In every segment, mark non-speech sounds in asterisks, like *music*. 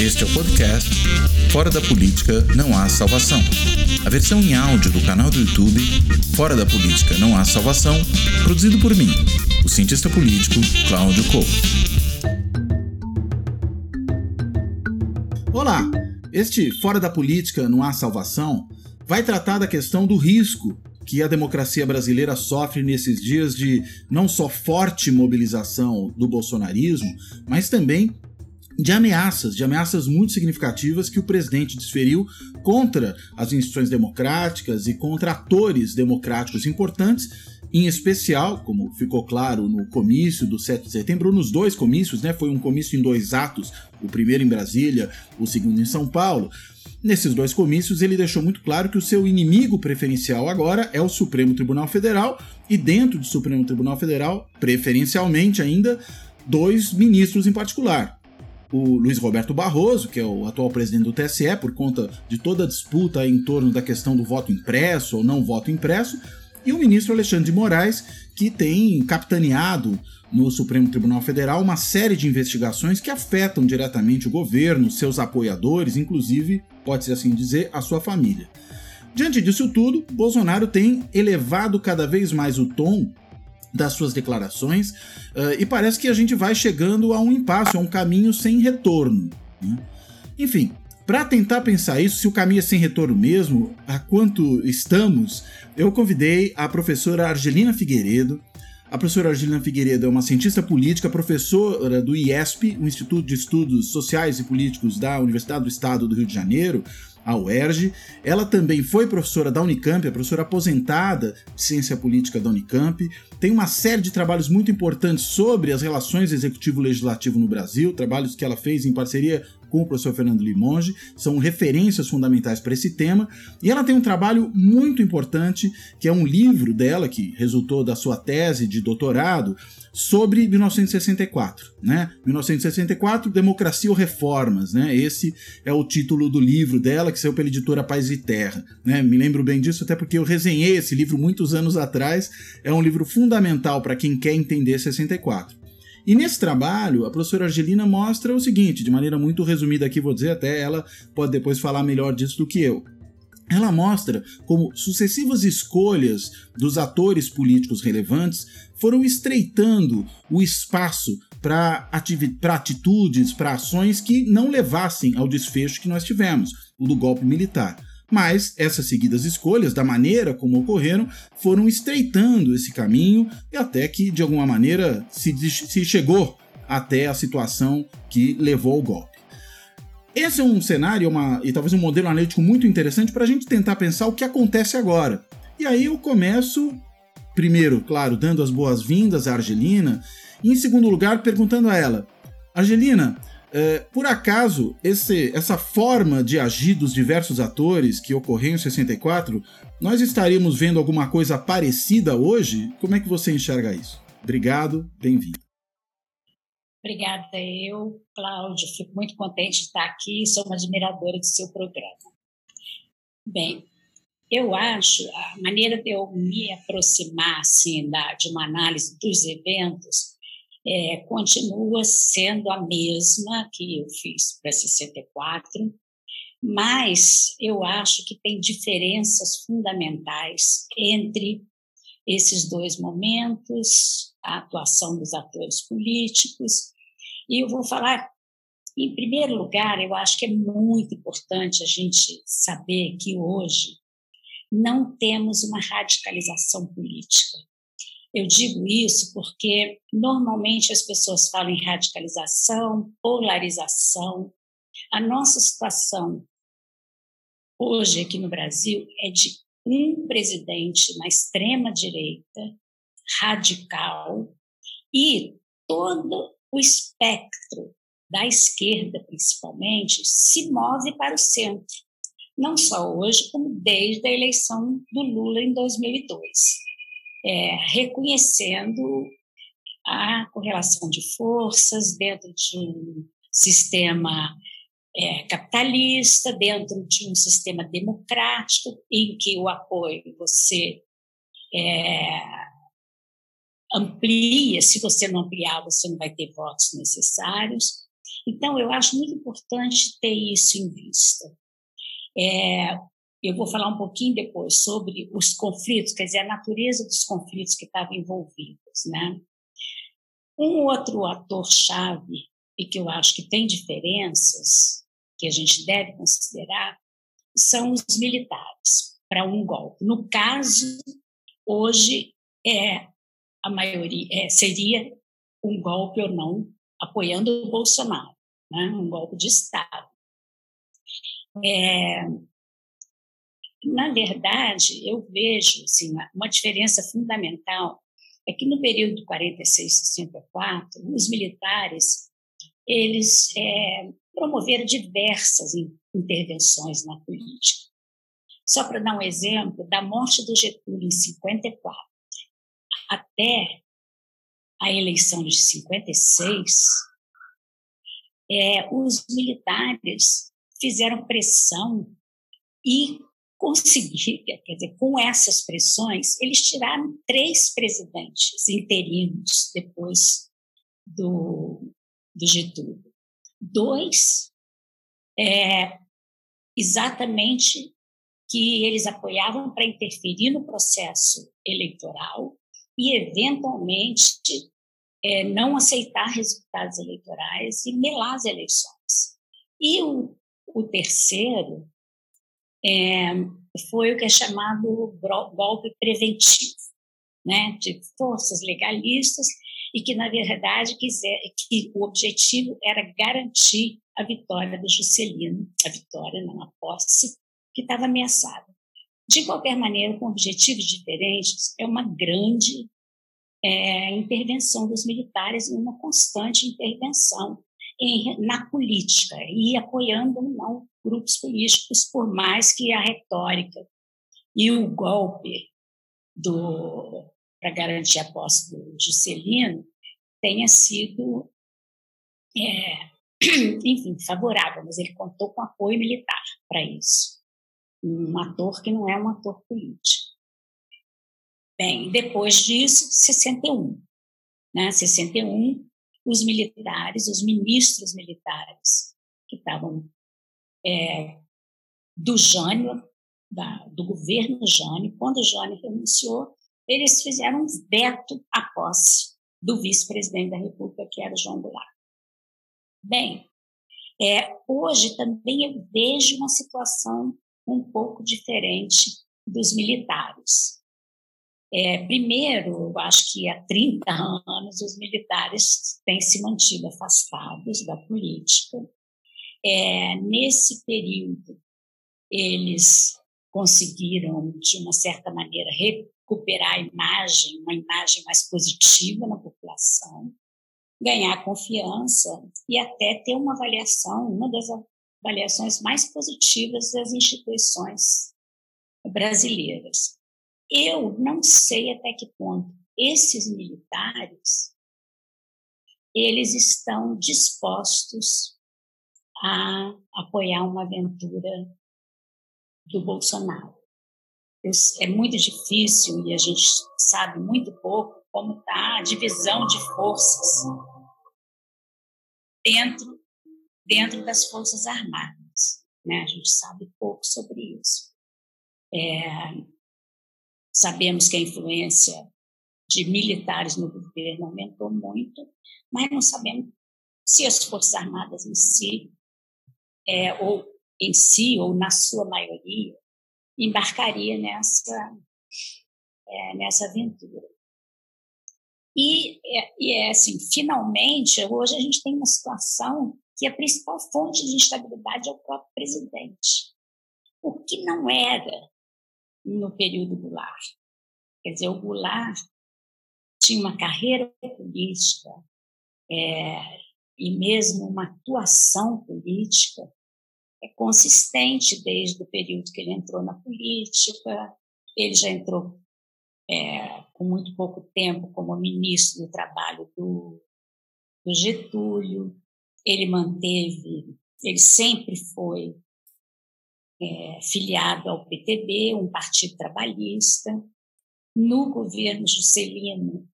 Este é o podcast Fora da Política Não Há Salvação. A versão em áudio do canal do YouTube Fora da Política Não Há Salvação, produzido por mim, o cientista político Cláudio Couto. Olá! Este Fora da Política Não Há Salvação vai tratar da questão do risco que a democracia brasileira sofre nesses dias de não só forte mobilização do bolsonarismo, mas também de ameaças, de ameaças muito significativas que o presidente desferiu contra as instituições democráticas e contra atores democráticos importantes, em especial, como ficou claro no comício do 7 de setembro, nos dois comícios, né? Foi um comício em dois atos, o primeiro em Brasília, o segundo em São Paulo. Nesses dois comícios, ele deixou muito claro que o seu inimigo preferencial agora é o Supremo Tribunal Federal e, dentro do Supremo Tribunal Federal, preferencialmente ainda, dois ministros em particular, o Luiz Roberto Barroso, que é o atual presidente do TSE, por conta de toda a disputa em torno da questão do voto impresso ou não voto impresso, e o ministro Alexandre de Moraes, que tem capitaneado no Supremo Tribunal Federal uma série de investigações que afetam diretamente o governo, seus apoiadores, inclusive, pode-se assim dizer, a sua família. Diante disso tudo, Bolsonaro tem elevado cada vez mais o tom das suas declarações uh, e parece que a gente vai chegando a um impasse, a um caminho sem retorno. Né? Enfim, para tentar pensar isso, se o caminho é sem retorno mesmo, a quanto estamos, eu convidei a professora Argelina Figueiredo. A professora Argelina Figueiredo é uma cientista política, professora do IESP, o Instituto de Estudos Sociais e Políticos da Universidade do Estado do Rio de Janeiro, a UERJ. Ela também foi professora da Unicamp, é professora aposentada de ciência política da Unicamp. Tem uma série de trabalhos muito importantes sobre as relações executivo-legislativo no Brasil, trabalhos que ela fez em parceria com o professor Fernando Limonge, são referências fundamentais para esse tema. E ela tem um trabalho muito importante, que é um livro dela, que resultou da sua tese de doutorado, sobre 1964, né? 1964, Democracia ou Reformas, né? Esse é o título do livro dela, que saiu pela editora Paz e Terra, né? Me lembro bem disso até porque eu resenhei esse livro muitos anos atrás. É um livro fundamental para quem quer entender 64. E nesse trabalho, a professora Argelina mostra o seguinte, de maneira muito resumida aqui, vou dizer, até ela pode depois falar melhor disso do que eu. Ela mostra como sucessivas escolhas dos atores políticos relevantes foram estreitando o espaço para atitudes, para ações que não levassem ao desfecho que nós tivemos, o do golpe militar. Mas essas seguidas escolhas, da maneira como ocorreram, foram estreitando esse caminho e até que, de alguma maneira, se, se chegou até a situação que levou ao golpe. Esse é um cenário uma, e talvez um modelo analítico muito interessante para a gente tentar pensar o que acontece agora. E aí eu começo, primeiro, claro, dando as boas-vindas à Argelina, e em segundo lugar, perguntando a ela: Argelina, é, por acaso, esse, essa forma de agir dos diversos atores que ocorreu em 64, nós estaríamos vendo alguma coisa parecida hoje? Como é que você enxerga isso? Obrigado, bem-vindo. Obrigada eu, Cláudio. Fico muito contente de estar aqui. Sou uma admiradora do seu programa. Bem, eu acho a maneira de eu me aproximar assim, da, de uma análise dos eventos é, continua sendo a mesma que eu fiz para 64, mas eu acho que tem diferenças fundamentais entre esses dois momentos, a atuação dos atores políticos. E eu vou falar, em primeiro lugar, eu acho que é muito importante a gente saber que hoje não temos uma radicalização política. Eu digo isso porque normalmente as pessoas falam em radicalização, polarização. A nossa situação hoje aqui no Brasil é de um presidente na extrema direita, radical, e todo o espectro da esquerda, principalmente, se move para o centro. Não só hoje, como desde a eleição do Lula em 2002 é, reconhecendo a correlação de forças dentro de um sistema é, capitalista, dentro de um sistema democrático, em que o apoio você é, amplia, se você não ampliar, você não vai ter votos necessários. Então, eu acho muito importante ter isso em vista. É, eu vou falar um pouquinho depois sobre os conflitos, quer dizer, a natureza dos conflitos que estavam envolvidos, né? Um outro ator-chave, e que eu acho que tem diferenças, que a gente deve considerar, são os militares, para um golpe. No caso, hoje, é a maioria é, seria um golpe ou não apoiando o Bolsonaro, né? um golpe de Estado. É, na verdade, eu vejo assim, uma diferença fundamental é que no período de 46 64, os militares eles é, promoveram diversas intervenções na política. Só para dar um exemplo, da morte do Getúlio em 54 até a eleição de 56, é, os militares fizeram pressão e conseguir, quer dizer, com essas pressões, eles tiraram três presidentes interinos depois do, do Getúlio. Dois, é, exatamente que eles apoiavam para interferir no processo eleitoral e, eventualmente, é, não aceitar resultados eleitorais e melar as eleições. E o, o terceiro é, foi o que é chamado golpe preventivo, né, de forças legalistas e que na verdade quiser que o objetivo era garantir a vitória do Juscelino, a vitória na posse que estava ameaçada. De qualquer maneira, com objetivos diferentes, é uma grande é, intervenção dos militares e uma constante intervenção em, na política e apoiando ou não grupos políticos, por mais que a retórica e o golpe para garantir a posse do Juscelino tenha sido, é, *clears throat* enfim, favorável, mas ele contou com apoio militar para isso. Um ator que não é um ator político. Bem, depois disso, 61. Né? 61, os militares, os ministros militares que estavam é, do Jânio, da, do governo Jânio, quando o Jânio renunciou, eles fizeram um veto à posse do vice-presidente da República, que era João Goulart. Bem, é, hoje também eu vejo uma situação um pouco diferente dos militares. É, primeiro, eu acho que há 30 anos os militares têm se mantido afastados da política. É, nesse período, eles conseguiram, de uma certa maneira, recuperar a imagem, uma imagem mais positiva na população, ganhar confiança e até ter uma avaliação, uma das avaliações mais positivas das instituições brasileiras. Eu não sei até que ponto esses militares eles estão dispostos a apoiar uma aventura do Bolsonaro. É muito difícil e a gente sabe muito pouco como está a divisão de forças dentro dentro das forças armadas. Né? A gente sabe pouco sobre isso. É, Sabemos que a influência de militares no governo aumentou muito, mas não sabemos se as Forças Armadas em si, é, ou em si, ou na sua maioria, embarcaria nessa, é, nessa aventura. E, é, e é assim, finalmente, hoje a gente tem uma situação que a principal fonte de instabilidade é o próprio presidente. O que não era no período Goulart. Quer dizer, o Goulart tinha uma carreira política é, e mesmo uma atuação política é consistente desde o período que ele entrou na política. Ele já entrou é, com muito pouco tempo como ministro do Trabalho do, do Getúlio. Ele manteve, ele sempre foi é, filiado ao PTB, um partido trabalhista. No governo Juscelino,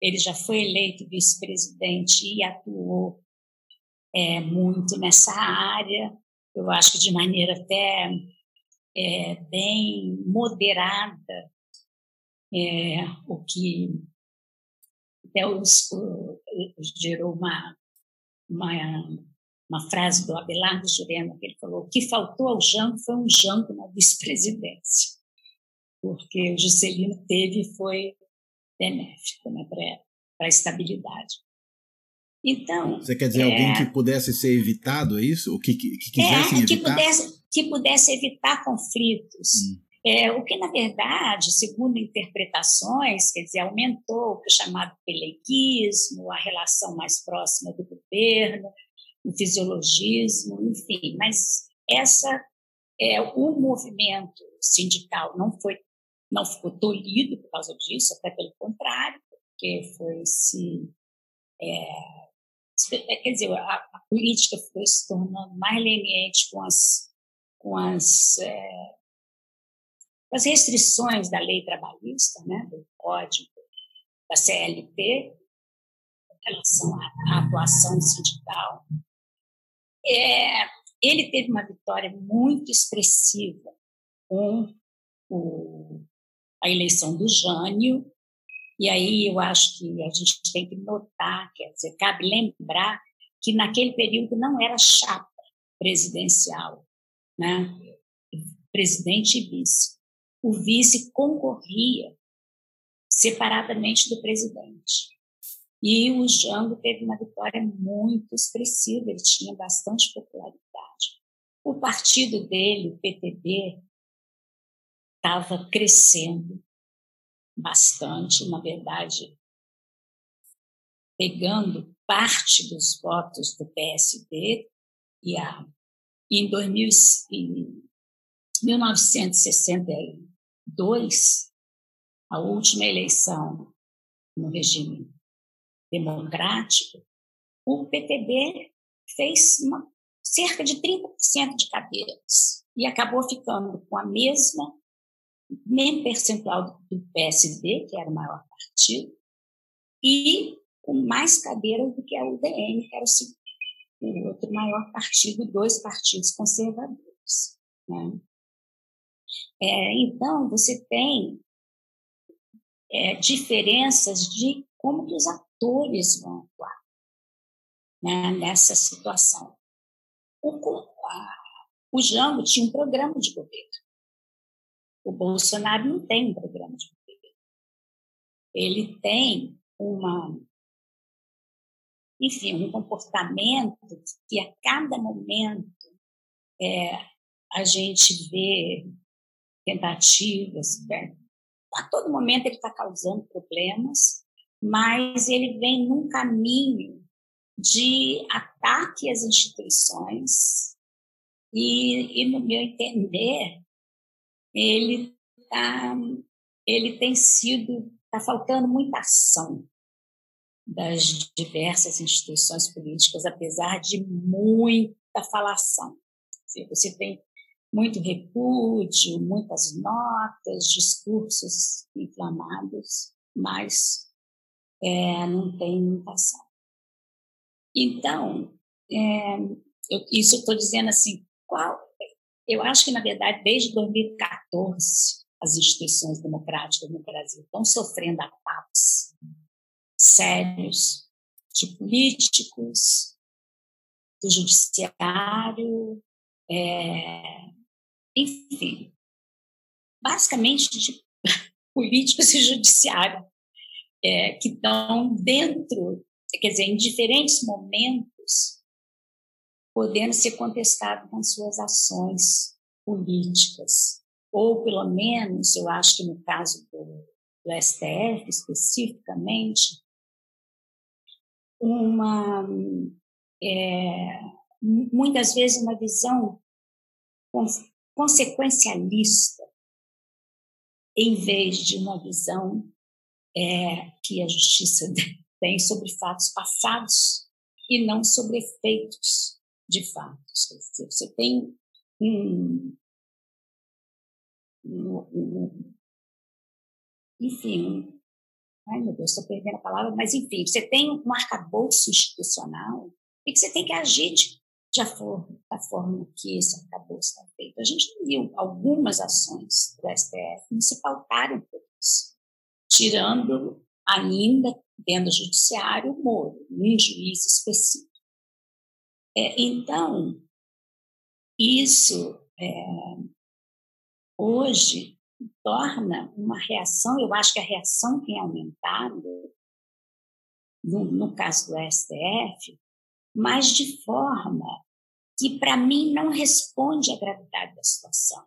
ele já foi eleito vice-presidente e atuou é, muito nessa área, eu acho que de maneira até é, bem moderada, é, o que até os, o, gerou uma, uma, uma frase do Abelardo Jurema, que ele falou: o que faltou ao Jango foi um Jango na vice-presidência, porque o Juscelino teve e foi benéfico né, para a estabilidade. Então. Você quer dizer é, alguém que pudesse ser evitado, é isso? O que, que, que é, que evitar? Pudesse, que pudesse evitar conflitos. Hum. É, o que, na verdade, segundo interpretações, quer dizer, aumentou o que é chamado peleguismo, a relação mais próxima do governo, o fisiologismo, enfim. Mas essa, é, o movimento sindical não foi não ficou tolhido por causa disso, até pelo contrário, porque foi se é, é, quer dizer, a, a, política foi se tornando mais leniente com as, com as, é, as restrições da lei trabalhista, né, do código da CLT, em relação à atuação sindical. É, ele teve uma vitória muito expressiva com o, a eleição do Jânio, e aí eu acho que a gente tem que notar, quer dizer, cabe lembrar que naquele período não era chapa presidencial, né? presidente e vice. O vice concorria separadamente do presidente. E o Jango teve uma vitória muito expressiva, ele tinha bastante popularidade. O partido dele, o PTB, estava crescendo, bastante, na verdade, pegando parte dos votos do PSD e a, em, 2000, em 1962, a última eleição no regime democrático, o PTB fez uma, cerca de 30% de cadeiras e acabou ficando com a mesma mesmo percentual do PSD, que era o maior partido, e com mais cadeiras do que a UDN, que era o, outro maior partido, dois partidos conservadores. Né? É, então, você tem é, diferenças de como que os atores vão atuar né, nessa situação. O, a, o Jango tinha um programa de governo. O Bolsonaro não tem um programa de governo. Ele tem uma, enfim, um comportamento que a cada momento é, a gente vê tentativas, né? a todo momento ele está causando problemas, mas ele vem num caminho de ataque às instituições e, e no meu entender, ele tá, ele tem sido está faltando muita ação das diversas instituições políticas, apesar de muita falação. Você tem muito repúdio, muitas notas, discursos inflamados, mas é, não tem muita ação. Então, é, eu, isso eu estou dizendo assim, qual eu acho que, na verdade, desde 2014, as instituições democráticas no Brasil estão sofrendo ataques sérios de políticos, do judiciário, é, enfim, basicamente de *laughs* políticos e judiciário é, que estão dentro, quer dizer, em diferentes momentos podendo ser contestado com suas ações políticas. Ou, pelo menos, eu acho que no caso do, do STF, especificamente, uma, é, muitas vezes, uma visão consequencialista, em vez de uma visão é, que a justiça *laughs* tem sobre fatos passados e não sobre efeitos de fatos. Você tem um, um, um enfim, ai meu Deus, estou perdendo a palavra, mas enfim, você tem um arcabouço institucional e que você tem que agir de, de forma, da forma que esse acabou está feito. A gente viu algumas ações do STF que se pautaram por isso, tirando ainda dentro do judiciário o Moro, um juiz específico. É, então, isso é, hoje torna uma reação, eu acho que a reação tem aumentado, no, no caso do STF, mas de forma que, para mim, não responde à gravidade da situação.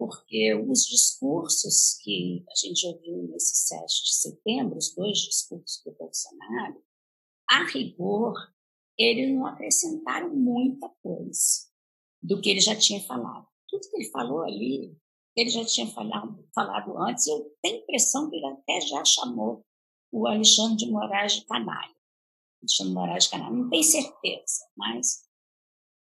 Porque os discursos que a gente ouviu nesse 7 de setembro, os dois discursos do Bolsonaro, a rigor, eles não acrescentaram muita coisa do que ele já tinha falado. Tudo que ele falou ali, ele já tinha falado, falado antes. Eu tenho a impressão que ele até já chamou o Alexandre de Moraes de canalha. Alexandre de Moraes de canalha. Não tenho certeza, mas.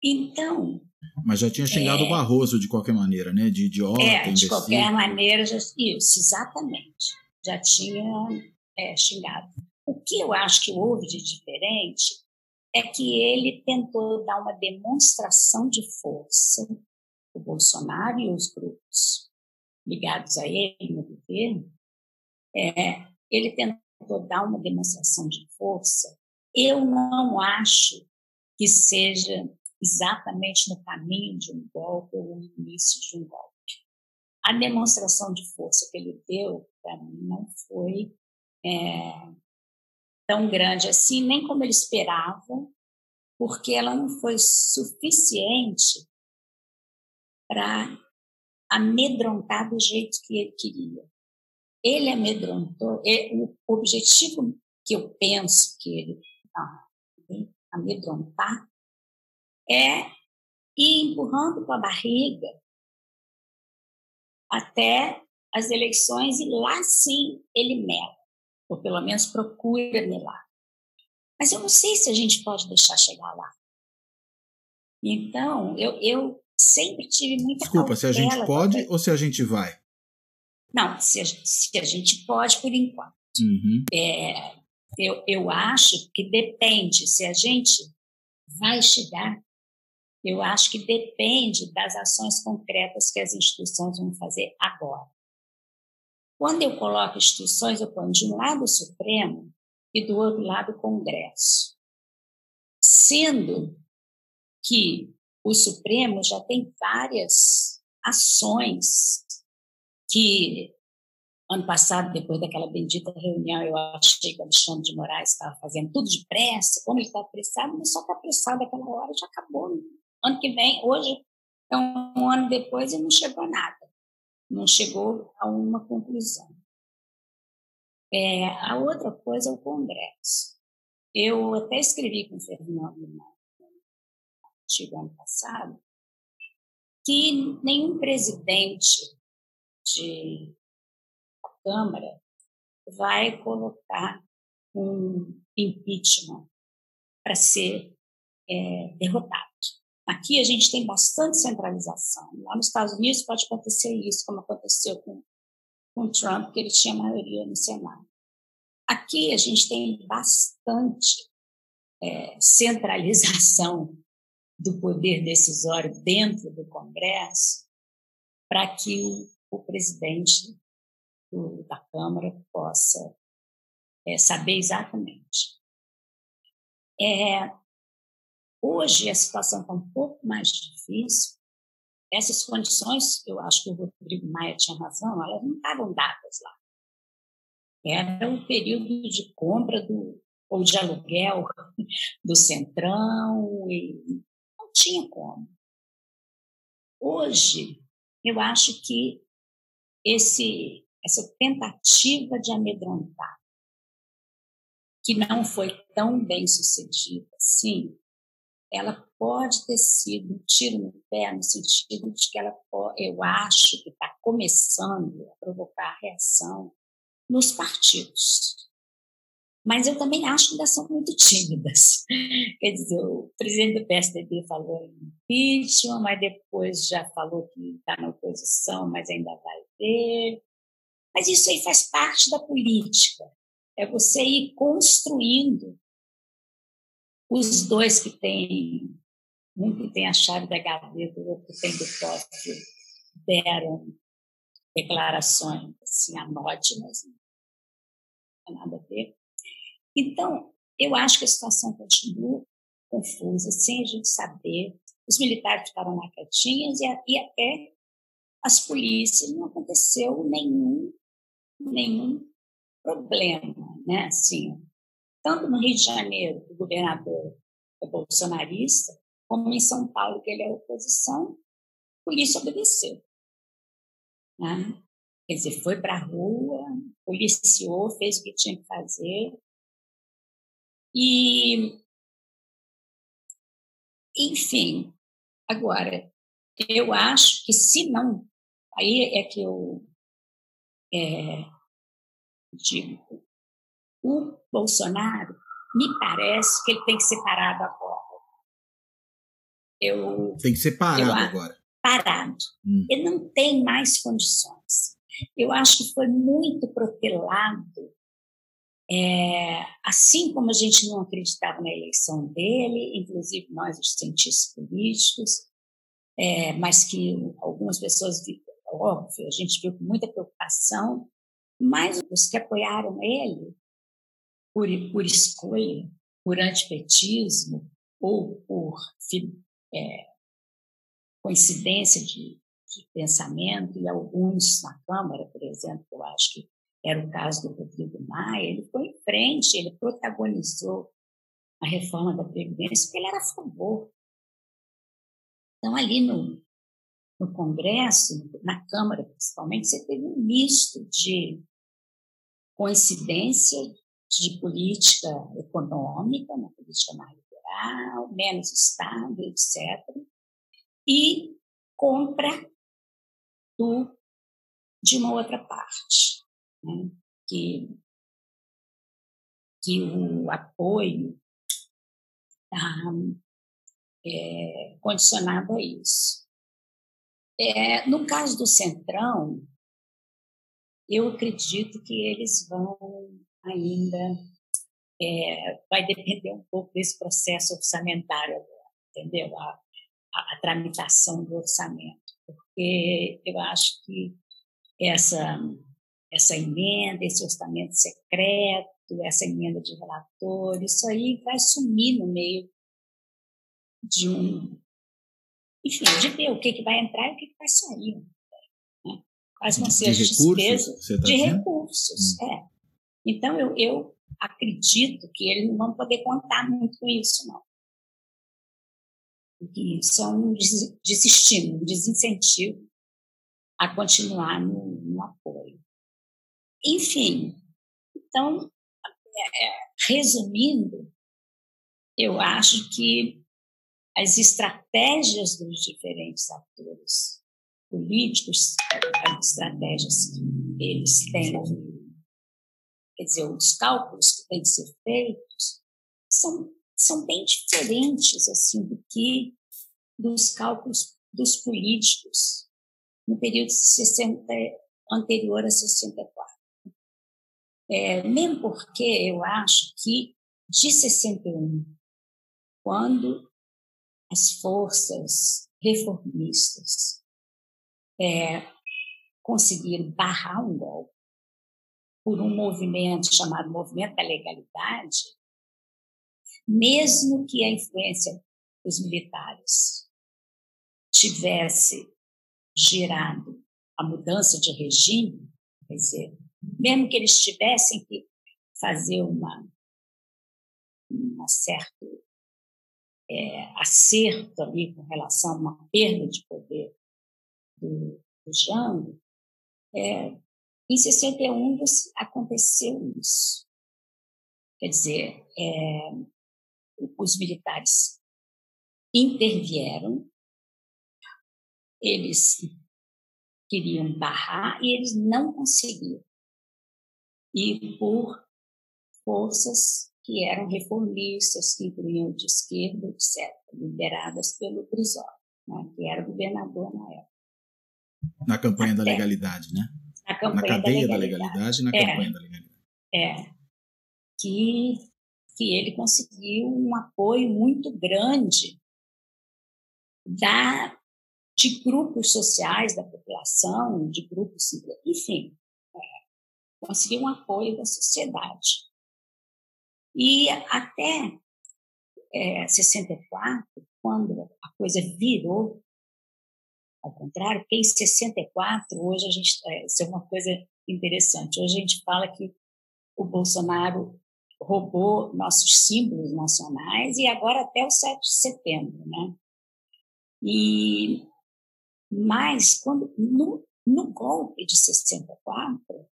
Então. Mas já tinha xingado é, o Barroso de qualquer maneira, né? De idiota, É, de qualquer maneira, já, isso, exatamente. Já tinha é, xingado. O que eu acho que houve de diferente é que ele tentou dar uma demonstração de força, o Bolsonaro e os grupos ligados a ele no governo, é, ele tentou dar uma demonstração de força. Eu não acho que seja exatamente no caminho de um golpe ou no início de um golpe. A demonstração de força que ele deu, para mim, não foi é, tão grande assim, nem como ele esperava, porque ela não foi suficiente para amedrontar do jeito que ele queria. Ele amedrontou, o objetivo que eu penso que ele ah, amedrontar é ir empurrando com a barriga até as eleições e lá sim ele mela ou pelo menos procura melar. Mas eu não sei se a gente pode deixar chegar lá. Então, eu, eu sempre tive muita Desculpa, se a gente pode ou se a gente vai? Não, se a, se a gente pode por enquanto. Uhum. É, eu, eu acho que depende, se a gente vai chegar, eu acho que depende das ações concretas que as instituições vão fazer agora. Quando eu coloco instituições, eu ponho de um lado o Supremo e do outro lado o Congresso. Sendo que o Supremo já tem várias ações que, ano passado, depois daquela bendita reunião, eu achei que o Alexandre de Moraes estava fazendo tudo depressa, como ele estava apressado, mas só está apressado aquela hora já acabou. Ano que vem, hoje, é um ano depois e não chegou a nada não chegou a uma conclusão. É, a outra coisa é o Congresso. Eu até escrevi com o Fernando no artigo ano passado que nenhum presidente de Câmara vai colocar um impeachment para ser é, derrotado. Aqui a gente tem bastante centralização. Lá nos Estados Unidos pode acontecer isso, como aconteceu com, com Trump, que ele tinha maioria no Senado. Aqui a gente tem bastante é, centralização do poder decisório dentro do Congresso para que o, o presidente do, da Câmara possa é, saber exatamente. É, Hoje a situação está um pouco mais difícil. Essas condições, eu acho que o Rodrigo Maia tinha razão, elas não estavam dadas lá. Era um período de compra do, ou de aluguel *laughs* do Centrão, e não tinha como. Hoje, eu acho que esse, essa tentativa de amedrontar, que não foi tão bem sucedida assim, ela pode ter sido um tiro no pé, no sentido de que ela, eu acho que está começando a provocar reação nos partidos. Mas eu também acho que ainda são muito tímidas. *laughs* Quer dizer, o presidente do PSDB falou em impeachment, mas depois já falou que está na oposição, mas ainda vai ver. Mas isso aí faz parte da política. É você ir construindo os dois que têm, um que tem a chave da gaveta, o outro que tem do cofre, deram declarações assim, anódinas, não tem nada a ver. Então, eu acho que a situação continua confusa, sem a gente saber. Os militares ficaram lá quietinhos e, e até as polícias não aconteceu nenhum, nenhum problema, né? Assim, tanto no Rio de Janeiro, o governador é bolsonarista, como em São Paulo, que ele é oposição, a polícia obedeceu. Né? Quer dizer, foi para a rua, policiou, fez o que tinha que fazer. E, enfim, agora, eu acho que se não, aí é que eu é, digo, o Bolsonaro, me parece que ele tem que ser parado agora. Eu, tem que ser parado eu, agora. Parado. Hum. Ele não tem mais condições. Eu acho que foi muito protelado, é, assim como a gente não acreditava na eleição dele, inclusive nós, os cientistas políticos, é, mas que algumas pessoas, óbvio, a gente viu com muita preocupação, mas os que apoiaram ele por, por escolha, por antipetismo ou por é, coincidência de, de, pensamento, e alguns na Câmara, por exemplo, eu acho que era o caso do Rodrigo Maia, ele foi em frente, ele protagonizou a reforma da Previdência, porque ele era a favor. Então, ali no, no Congresso, na Câmara principalmente, você teve um misto de coincidência de política econômica, uma política mais liberal, menos Estado, etc., e compra do, de uma outra parte, né? que, que o apoio está é, condicionado a isso. É, no caso do Centrão, eu acredito que eles vão ainda é, vai depender um pouco desse processo orçamentário agora, entendeu? A, a, a, tramitação do orçamento, porque eu acho que essa essa emenda, esse orçamento secreto, essa emenda de relator, isso aí vai sumir no meio de um, enfim, de ver o que, que vai entrar e o que, que vai sair. Né? Quais vão ser as despesas tá de recursos. Hum. É. Então, eu, eu acredito que eles não vão poder contar muito com isso, não. Porque isso é um desestímulo, um desincentivo a continuar no, no apoio. Enfim, então, é, é, resumindo, eu acho que as estratégias dos diferentes atores políticos, as estratégias que eles têm quer dizer, os cálculos que têm que ser feitos são, são bem diferentes assim do que dos cálculos dos políticos no período 60, anterior a 64. É, mesmo porque eu acho que de 61, quando as forças reformistas é, conseguiram barrar um golpe, por um movimento chamado Movimento da Legalidade, mesmo que a influência dos militares tivesse gerado a mudança de regime, quer dizer, mesmo que eles tivessem que fazer uma, uma certo é, acerto ali com relação a uma perda de poder do, do Jango, é, em 61 aconteceu isso. Quer dizer, é, os militares intervieram, eles queriam barrar e eles não conseguiram. E por forças que eram reformistas, que incluíam de esquerda, etc., lideradas pelo Brizola, né, que era governador na época. Na campanha Até, da legalidade, né? Na campanha na cadeia da legalidade, da legalidade na é, campanha da legalidade. É. Que que ele conseguiu um apoio muito grande da, de grupos sociais da população, de grupos, enfim, é, conseguiu um apoio da sociedade. E até é, 64, quando a coisa virou ao contrário, porque em 64, hoje a gente, é, isso é uma coisa interessante, hoje a gente fala que o Bolsonaro roubou nossos símbolos nacionais e agora até o 7 de setembro, né? E mas quando no, no golpe de 64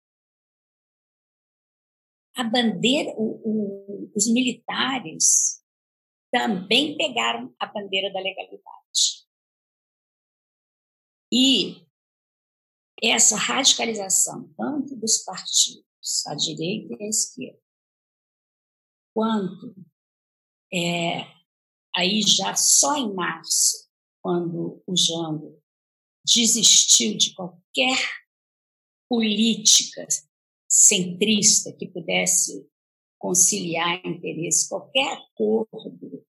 a bandeira, o, o, os militares também pegaram a bandeira da legalidade. E essa radicalização, tanto dos partidos, à direita e à esquerda, quanto é, aí já só em março, quando o Jango desistiu de qualquer política centrista que pudesse conciliar interesse, qualquer acordo,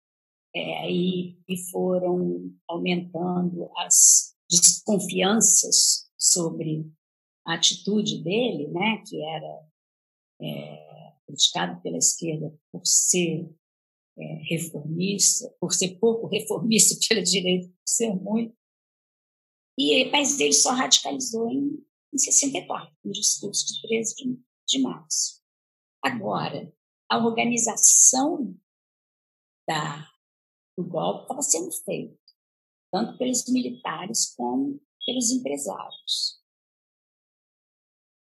é, e, e foram aumentando as desconfianças sobre a atitude dele, né, que era é, criticado pela esquerda por ser é, reformista, por ser pouco *laughs* reformista pela direita, por ser muito. E, mas ele só radicalizou em, em 64, no discurso de 13 de, de março. Agora, a organização da, do golpe estava sendo feita, tanto pelos militares como pelos empresários.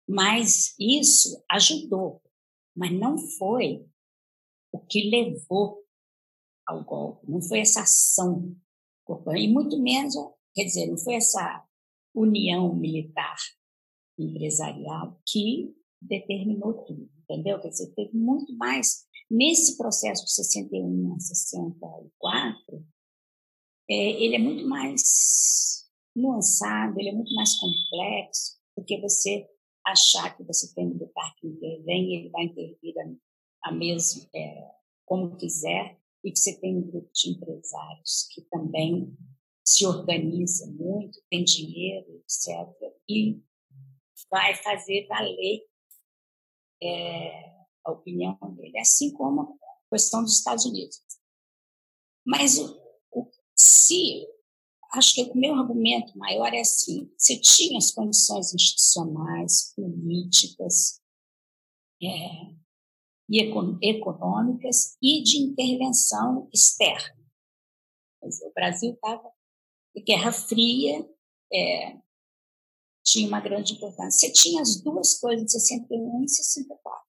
Mas isso ajudou, mas não foi o que levou ao golpe, não foi essa ação e muito menos, quer dizer, não foi essa união militar empresarial que determinou tudo, entendeu? Quer dizer, teve muito mais. Nesse processo de 61 a 64, é, ele é muito mais nuançado, ele é muito mais complexo do que você achar que você tem um militar que intervém e ele vai intervir a, a mesmo, é, como quiser, e que você tem um grupo de empresários que também se organiza muito, tem dinheiro, etc., e vai fazer valer é, a opinião dele, assim como a questão dos Estados Unidos. Mas o, se acho que o meu argumento maior é assim: você tinha as condições institucionais, políticas é, e econômicas e de intervenção externa. O Brasil estava em Guerra Fria, é, tinha uma grande importância. Você tinha as duas coisas, em 61 e 64.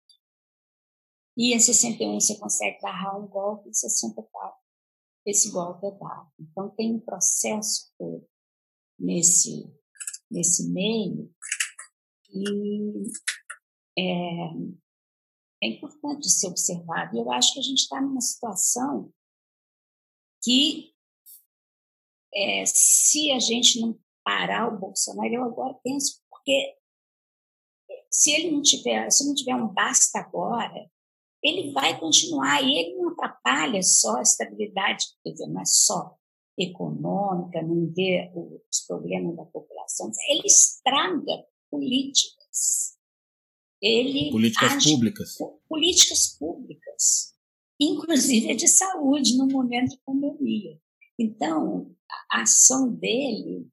E em 61 você consegue barrar um golpe, em 64 esse golpe é dado. Então, tem um processo todo nesse, nesse meio e é, é importante ser observado. Eu acho que a gente está numa situação que, é, se a gente não parar o Bolsonaro, eu agora penso, porque se ele não tiver, se não tiver um basta agora, ele vai continuar e ele não atrapalha só a estabilidade, quer dizer, não é só econômica, não vê os problemas da população, ele estraga políticas. Ele políticas age, públicas. Políticas públicas, inclusive de saúde no momento de pandemia. Então, a ação dele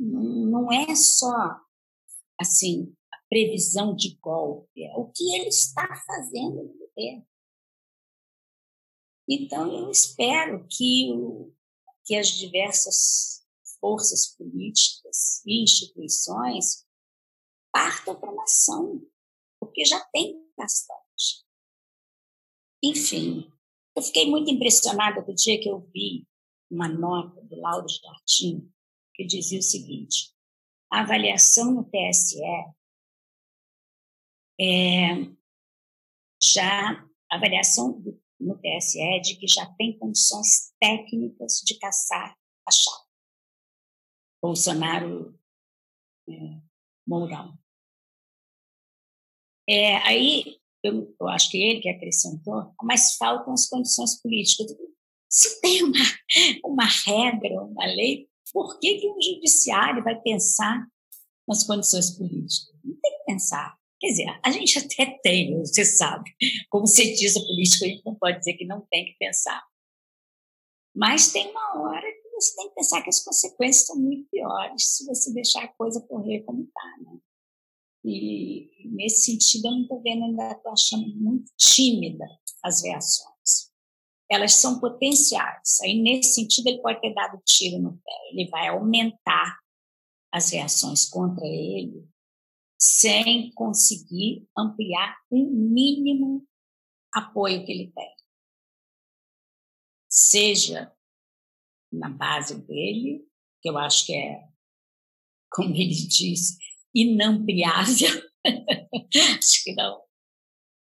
não é só assim previsão de golpe, é o que ele está fazendo no governo. Então, eu espero que, o, que as diversas forças políticas e instituições partam para uma ação, porque já tem bastante. Enfim, eu fiquei muito impressionada do dia que eu vi uma nota do Lauro Jardim que dizia o seguinte: a avaliação no TSE é, já avaliação do, no TSE de que já tem condições técnicas de caçar a chapa. Bolsonaro é, Mourão. É, aí eu, eu acho que ele que acrescentou, mas faltam as condições políticas. Se tem uma, uma regra, uma lei, por que, que um judiciário vai pensar nas condições políticas? Não tem que pensar. Quer dizer, a gente até tem, você sabe, como cientista político, a gente não pode dizer que não tem que pensar. Mas tem uma hora que você tem que pensar que as consequências são muito piores se você deixar a coisa correr como está, né? E nesse sentido, eu não estou vendo, ainda estou achando muito tímida as reações. Elas são potenciais. Aí, nesse sentido, ele pode ter dado tiro no pé. Ele vai aumentar as reações contra ele sem conseguir ampliar um mínimo apoio que ele tem. Seja na base dele, que eu acho que é, como ele diz, inampliável. *laughs* acho que não,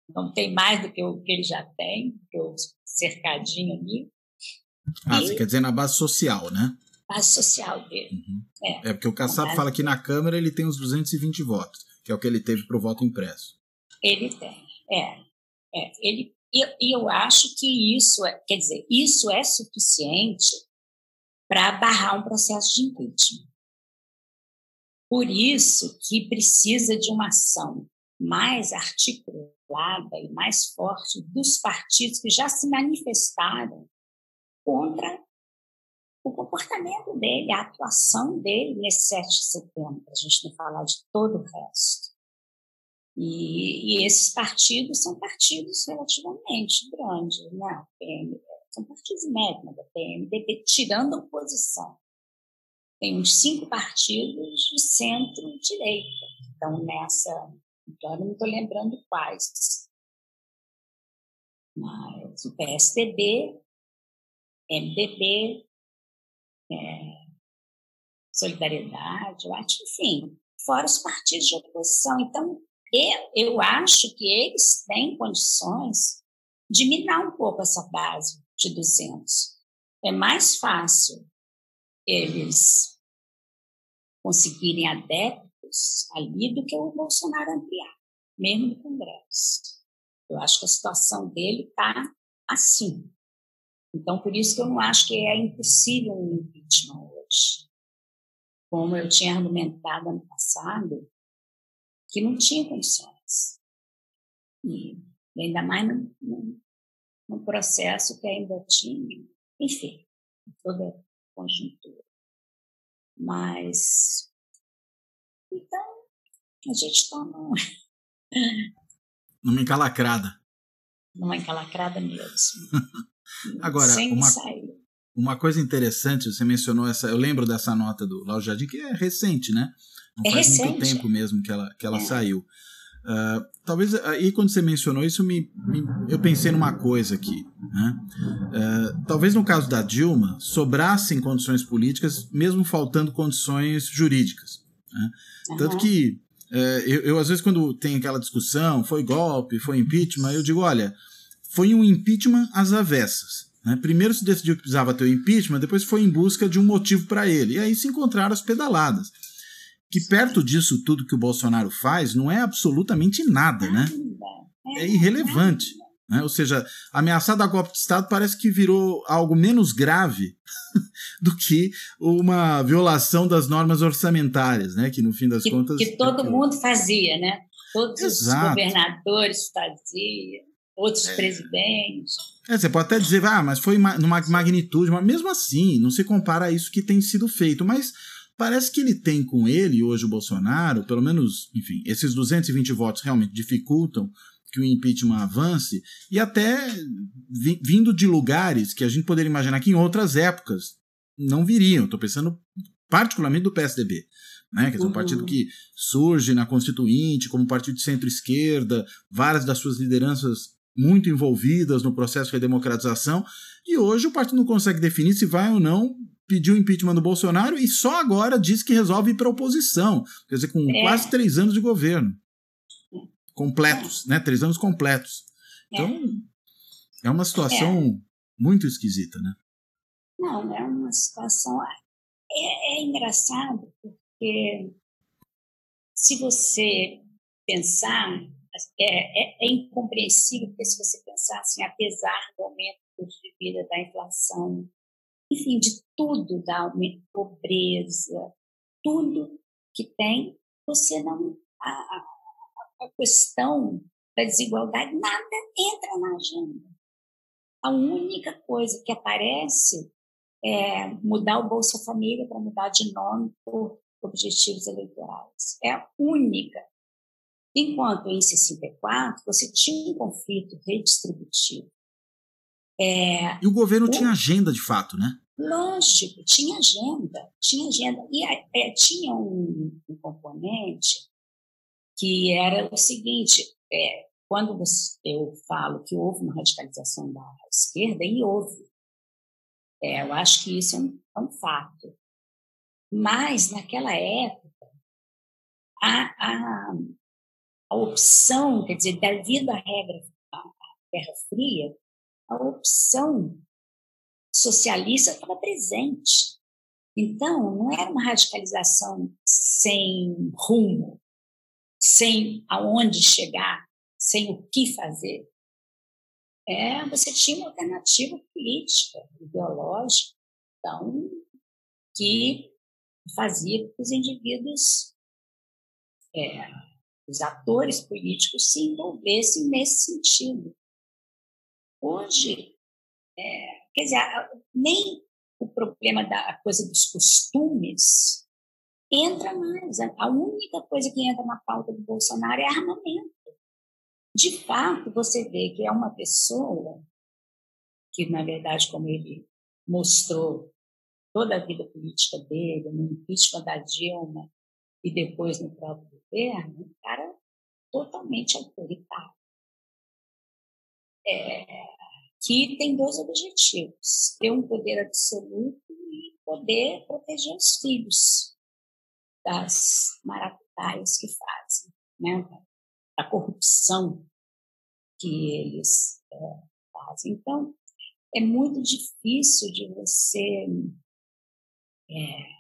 não tem mais do que o que ele já tem, o cercadinho ali. Ah, e, você quer dizer na base social, né? Base social dele. Uhum. É. é. porque o Kassab fala que na Câmara ele tem os 220 votos, que é o que ele teve para o voto impresso. Ele tem, é. é. Ele, e eu, eu acho que isso, é, quer dizer, isso é suficiente para barrar um processo de impeachment. Por isso que precisa de uma ação mais articulada e mais forte dos partidos que já se manifestaram contra o comportamento dele, a atuação dele nesse 7 de setembro, a gente não falar de todo o resto. E, e, esses partidos são partidos relativamente grandes, né? são partidos médios da PMDB, tirando a oposição. Tem uns cinco partidos de centro-direita que estão nessa. Agora não estou lembrando quais. Mas o PSDB, MDB, é, Solidariedade, eu acho, enfim, fora os partidos de oposição. Então, eu, eu acho que eles têm condições de minar um pouco essa base de 200. É mais fácil eles conseguirem adeptos ali do que o Bolsonaro ampliar, mesmo no Congresso. Eu acho que a situação dele está assim. Então, por isso que eu não acho que é impossível um impeachment hoje. Como eu tinha argumentado ano passado, que não tinha condições. E ainda mais no processo que ainda tinha, enfim, toda a conjuntura. Mas, então, a gente está num... numa encalacrada. Numa encalacrada mesmo. *laughs* Agora, Sem uma, sair. uma coisa interessante, você mencionou essa, eu lembro dessa nota do Lau Jardim, que é recente, né? Não é faz recente. muito tempo mesmo que ela, que ela É. saiu. Ah, talvez aí quando você mencionou isso, me, me- eu pensei numa coisa aqui. Né? Ah, talvez no caso da Dilma sobrassem condições políticas, mesmo faltando condições jurídicas. né? Tanto Aham. que é, eu, eu, às vezes, quando tem aquela discussão, foi golpe, foi impeachment, eu digo, olha, foi um impeachment às avessas. né? Primeiro se decidiu que precisava ter o impeachment, depois foi em busca de um motivo para ele. E aí se encontraram as pedaladas. Que perto disso tudo que o Bolsonaro faz não é absolutamente nada, né? É irrelevante. Né? Ou seja, ameaçar dar golpe de Estado parece que virou algo menos grave *laughs* do que uma violação das normas orçamentárias, né? Que no fim das Que, contas. que todo mundo fazia, né? Todos Exato. os governadores faziam, outros presidentes. É, você pode até dizer, ah, mas foi ma- numa magnitude, mas mesmo assim, não se compara a isso que tem sido feito. Mas parece que ele tem com ele, hoje o Bolsonaro, pelo menos, enfim, esses 220 votos realmente dificultam que o impeachment avance, e até vi- vindo de lugares que a gente poderia imaginar que em outras épocas não viriam. Estou pensando particularmente do PSDB. Né, quer dizer, um Uhum. partido que surge na Constituinte como um partido de centro-esquerda, várias das suas lideranças muito envolvidas no processo de redemocratização, e hoje o partido não consegue definir se vai ou não pedir o impeachment do Bolsonaro e só agora diz que resolve ir para a oposição. Quer dizer, com É. quase três anos de governo. Completos, né? Três anos completos. Então, é uma situação muito esquisita, né? Não, é uma situação. É, é engraçado, porque se você pensar é, é, é, incompreensível, porque se você pensar assim, apesar do aumento do custo de vida, da inflação, enfim, de tudo, da pobreza, tudo que tem, você não. A, a, a questão da desigualdade, nada entra na agenda. A única coisa que aparece é mudar o Bolsa Família para mudar de nome por objetivos eleitorais. É a única. Enquanto em 64 você tinha um conflito redistributivo. É, e o governo o, tinha agenda de fato, né? Lógico, tinha agenda, tinha agenda. E é, tinha um, um, componente que era o seguinte: é, quando eu falo que houve uma radicalização da esquerda, e houve. É, eu acho que isso é um, é um fato. Mas, naquela época, a, a, a opção, quer dizer, devido à regra à Guerra Fria, a opção socialista estava presente. Então, não era uma radicalização sem rumo, sem aonde chegar, sem o que fazer. É, você tinha uma alternativa política, ideológica, então, que fazia que os indivíduos, é, os atores políticos, se envolvessem nesse sentido. Hoje, é, quer dizer, nem o problema da coisa dos costumes entra mais. A única coisa que entra na pauta do Bolsonaro é armamento. De fato, você vê que é uma pessoa que, na verdade, como ele mostrou toda a vida política dele, no impeachment da Dilma e depois no próprio governo, um cara totalmente autoritário. É, que tem dois objetivos: ter um poder absoluto e poder proteger os filhos das maracutaias que fazem, né? da corrupção que eles é, fazem. Então, é muito difícil de você é...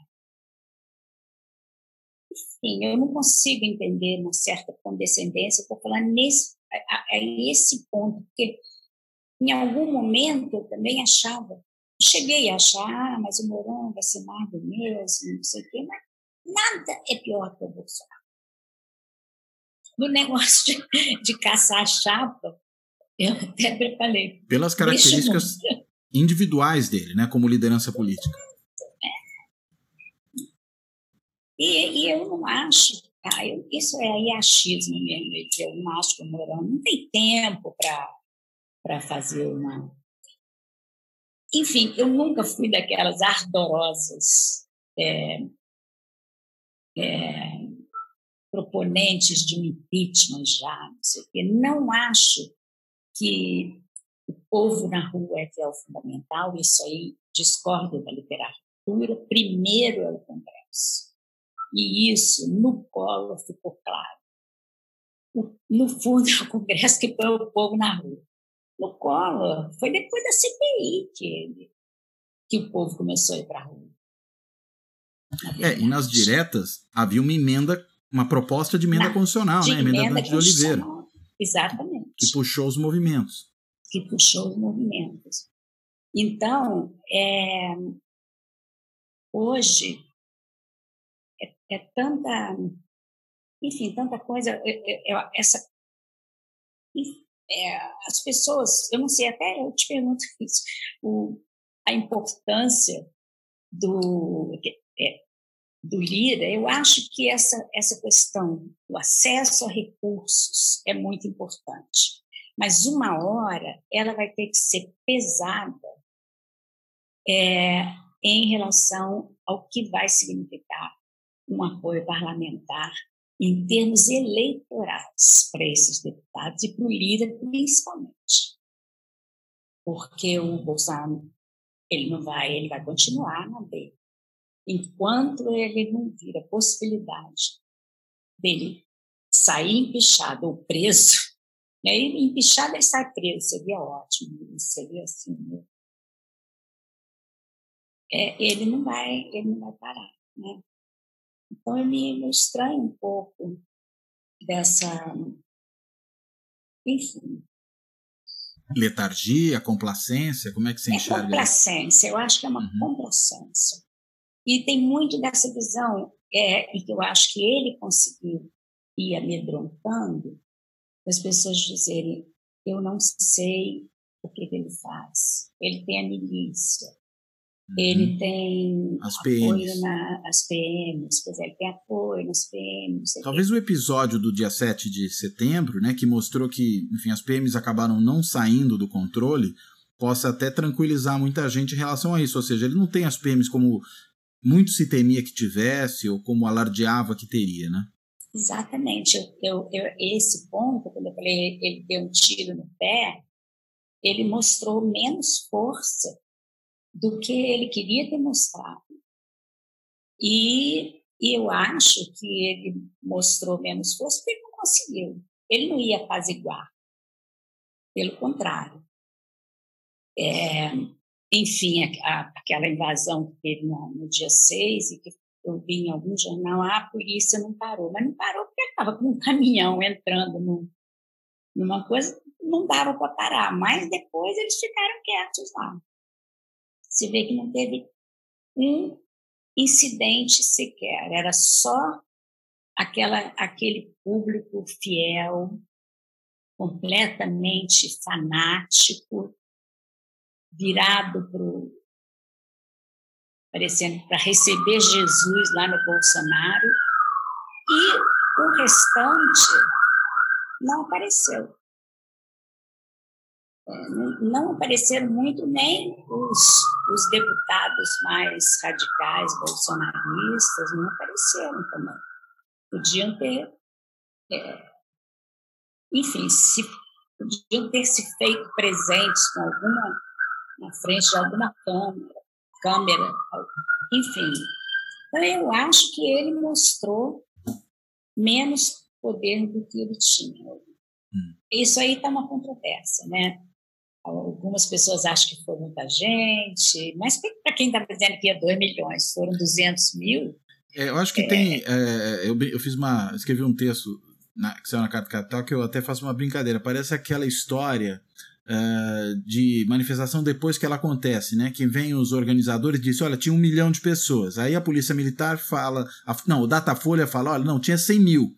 Enfim, eu não consigo entender uma certa condescendência por falar nesse, a, a esse ponto, porque em algum momento eu também achava, cheguei a achar, ah, mas o Mourão vai ser magro mesmo, não sei o quê, mas nada é pior que o Bolsonaro. No negócio de, de caçar a chapa, eu até preparei. Pelas características individuais dele, né, como liderança política. E, e eu não acho, ah, eu, isso é aí achismo mesmo, eu não acho que o Mourão não tem tempo para fazer uma. Enfim, eu nunca fui daquelas ardorosas é, é, proponentes de um impeachment já, não sei o quê. Não acho que o povo na rua é que é o fundamental, isso aí discordo da literatura. Primeiro é o Congresso. E isso, no colo, ficou claro. No fundo, *laughs* o Congresso que põe o povo na rua. No colo, foi depois da CPI que, ele, que o povo começou a ir para a rua. É, e nas diretas havia uma emenda, uma proposta de emenda Na, constitucional, de né? Emenda, emenda de Oliveira. Exatamente. Que puxou os movimentos. Que puxou os movimentos. Então, é, hoje, é tanta, enfim, tanta coisa, essa, é, as pessoas, eu não sei, até eu te pergunto isso, o, a importância do, é, do Lira, eu acho que essa, essa questão do acesso a recursos é muito importante. Mas uma hora ela vai ter que ser pesada é, em relação ao que vai significar um apoio parlamentar em termos eleitorais para esses deputados e para o líder principalmente. Porque o Bolsonaro ele não vai, ele vai continuar na dele. Enquanto ele não vira a possibilidade dele sair empichado ou preso, *laughs* né? empichado ele sai preso, seria ótimo, seria assim. Né? É, ele não vai, ele não vai parar, né? Então, eu me, estranho um pouco dessa, enfim. Letargia, complacência, como é que você é enxerga? complacência, eu acho que é uma uhum. complacência. E tem muito dessa visão, é, e que eu acho que ele conseguiu ir amedrontando, as pessoas dizerem, eu não sei o que, que ele faz. Ele tem a milícia, uhum. ele tem as PMs. apoio nas PMs, pois é, ele tem apoio nas PMs. Talvez o episódio do dia 7 de setembro, né, que mostrou que, enfim, as PMs acabaram não saindo do controle, possa até tranquilizar muita gente em relação a isso. Ou seja, ele não tem as PMs como muito se temia que tivesse ou como alardeava que teria, né? Exatamente. Eu, eu, esse ponto, quando eu falei ele deu um tiro no pé, ele mostrou menos força do que ele queria ter mostrado. E, e eu acho que ele mostrou menos força porque ele não conseguiu. Ele não ia apaziguar. Pelo contrário. É, enfim, a, a, aquela invasão que teve no, no dia 6 e que eu vi em algum jornal, ah, a polícia não parou. Mas não parou porque estava com um caminhão entrando no, numa coisa, não dava para parar. Mas depois eles ficaram quietos lá. Se vê que não teve um incidente sequer, era só aquela, aquele público fiel, completamente fanático, virado para parecendo para receber Jesus lá no Bolsonaro, e o restante não apareceu. Não apareceram muito nem os, os deputados mais radicais, bolsonaristas, não apareceram também. Podiam ter, é, enfim, se, podiam ter se feito presentes com alguma, na frente de alguma câmera, câmera, enfim. Então, eu acho que ele mostrou menos poder do que ele tinha. Hum. Isso aí está uma controvérsia, né? Algumas pessoas acham que foi muita gente, mas para quem está dizendo que ia 2 milhões, foram 200 mil. É, eu acho que é... tem. É, eu, eu fiz uma. escrevi um texto na, que saiu na Carta Capital que eu até faço uma brincadeira. Parece aquela história uh, de manifestação depois que ela acontece, né? Que vem os organizadores e dizem, olha, tinha um milhão de pessoas. Aí a polícia militar fala, a, não, o Datafolha fala, olha, não, tinha 100 mil.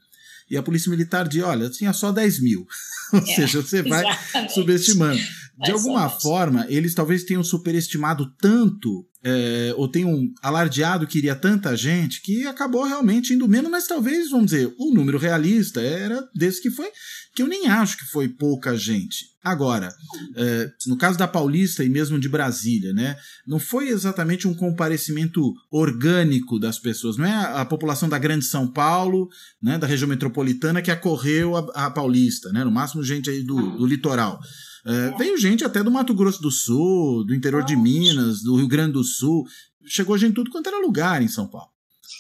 E a polícia militar diz, olha, tinha só 10 mil. *laughs* Ou é, seja, você vai exatamente. subestimando. De alguma forma, eles talvez tenham superestimado tanto, é, ou tenham alardeado que iria tanta gente, que acabou realmente indo menos, mas talvez, vamos dizer, o número realista era desse que foi, que eu nem acho que foi pouca gente. Agora, é, no caso da Paulista e mesmo de Brasília, né, não foi exatamente um comparecimento orgânico das pessoas, não é a, a população da Grande São Paulo, né, da região metropolitana, que acorreu a, a Paulista, né, no máximo gente aí do, do litoral. É, veio gente até do Mato Grosso do Sul, do interior de Minas, do Rio Grande do Sul. Chegou gente tudo quanto era lugar em São Paulo.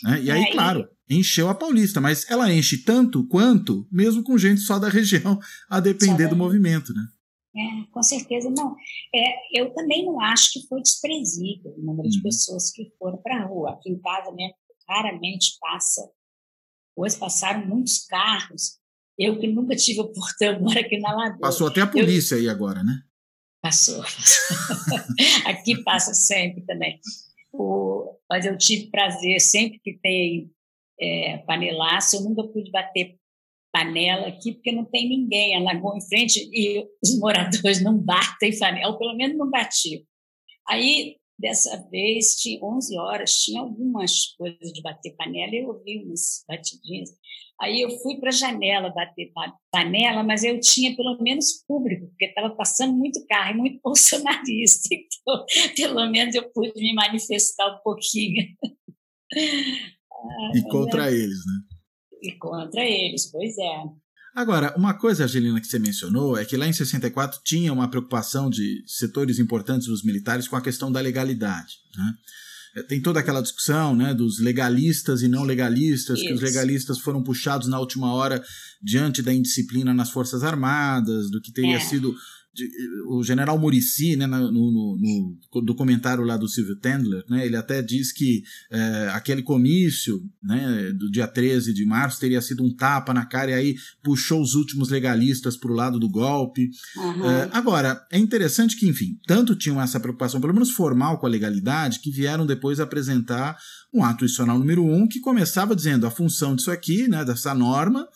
Né? E aí, é, claro, encheu a Paulista, mas ela enche tanto quanto, mesmo com gente só da *laughs* região, a depender do movimento, né? É, com certeza não. É, eu também não acho que foi desprezível o número de uhum. pessoas que foram para a rua. Aqui em casa mesmo, raramente passa. Hoje passaram muitos carros eu que nunca tive oportunidade, *laughs* moro aqui na Lagoa. Passou até a polícia eu... aí agora, né? Passou. *laughs* aqui passa sempre também. O... Mas eu tive prazer, sempre que tem é, panelaço, eu nunca pude bater panela aqui, porque não tem ninguém. A lagoa em frente e os moradores não batem panela, ou pelo menos não batiam. Aí, dessa vez, tinha 11 horas, tinha algumas coisas de bater panela, eu ouvi umas batidinhas. Aí eu fui para a janela bater panela, mas eu tinha pelo menos público, porque estava passando muito carro e muito *laughs* bolsonarista. Então, pelo menos eu pude me manifestar um pouquinho. E contra eles, né? E contra eles, pois é. Agora, uma coisa, Angelina, que você mencionou é que lá em 64 tinha uma preocupação de setores importantes dos militares com a questão da legalidade. Né? É, tem toda aquela discussão né, dos legalistas e não legalistas, Isso. que os legalistas foram puxados na última hora diante da indisciplina nas Forças Armadas, do que teria é. sido de, o general Murici, né, no, no, no, documentário lá do Silvio Tendler, né, ele até diz que é, aquele comício né, do dia 13 de março teria sido um tapa na cara e aí puxou os últimos legalistas para o lado do golpe. Uhum. É, agora, é interessante que, enfim, tanto tinham essa preocupação, pelo menos formal, com a legalidade, que vieram depois apresentar um ato institucional número um que começava dizendo a função disso aqui, né, dessa norma,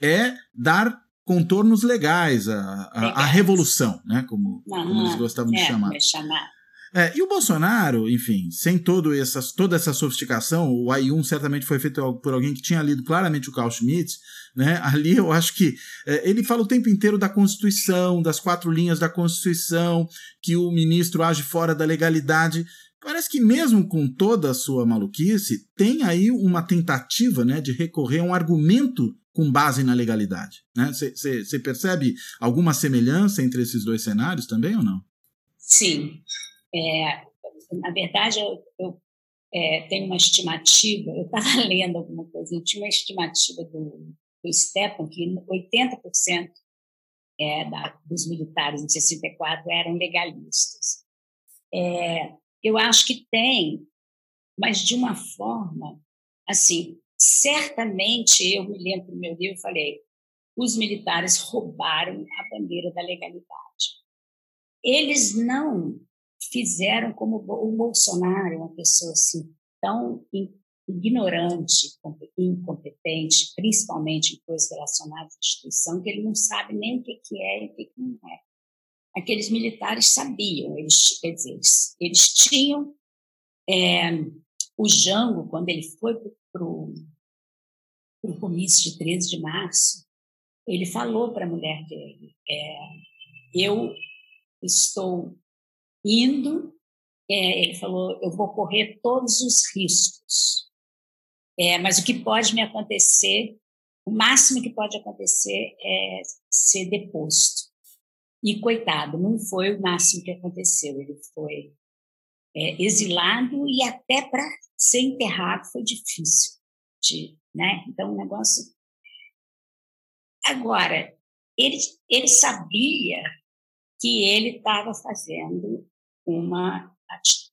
é dar contornos legais à, à, à revolução, né? Como, uhum. como eles gostavam de é, chamar. chamar. É, e o Bolsonaro, enfim, sem todo essas, toda essa sofisticação, o AI1 certamente foi feito por alguém que tinha lido claramente o Carl Schmitt, né? Ali eu acho que é, ele fala o tempo inteiro da Constituição, das quatro linhas da Constituição, que o ministro age fora da legalidade. Parece que mesmo com toda a sua maluquice, tem aí uma tentativa né, de recorrer a um argumento com base na legalidade. Você né? percebe alguma semelhança entre esses dois cenários também ou não? Sim. É, na verdade, eu, eu é, tenho uma estimativa, eu estava *laughs* lendo alguma coisa, eu tinha uma estimativa do, do Stepan que 80% é, da, dos militares em 64 eram legalistas. É, eu acho que tem, mas de uma forma assim, certamente eu me lembro do meu livro, falei, os militares roubaram a bandeira da legalidade. Eles não fizeram como o Bolsonaro, uma pessoa assim tão ignorante, incompetente, principalmente em coisas relacionadas à instituição, que ele não sabe nem o que é e o que não é. Aqueles militares sabiam, eles, quer dizer, eles, eles tinham é, o Jango, quando ele foi para o comício de 13 de março, ele falou para a mulher dele: é, Eu estou indo, é, ele falou, eu vou correr todos os riscos, é, mas o que pode me acontecer, o máximo que pode acontecer é ser deposto. E coitado, não foi o máximo que aconteceu, ele foi é, exilado e até para ser enterrado foi difícil, de, né? Então, o negócio. Agora, ele, ele sabia que ele estava fazendo uma.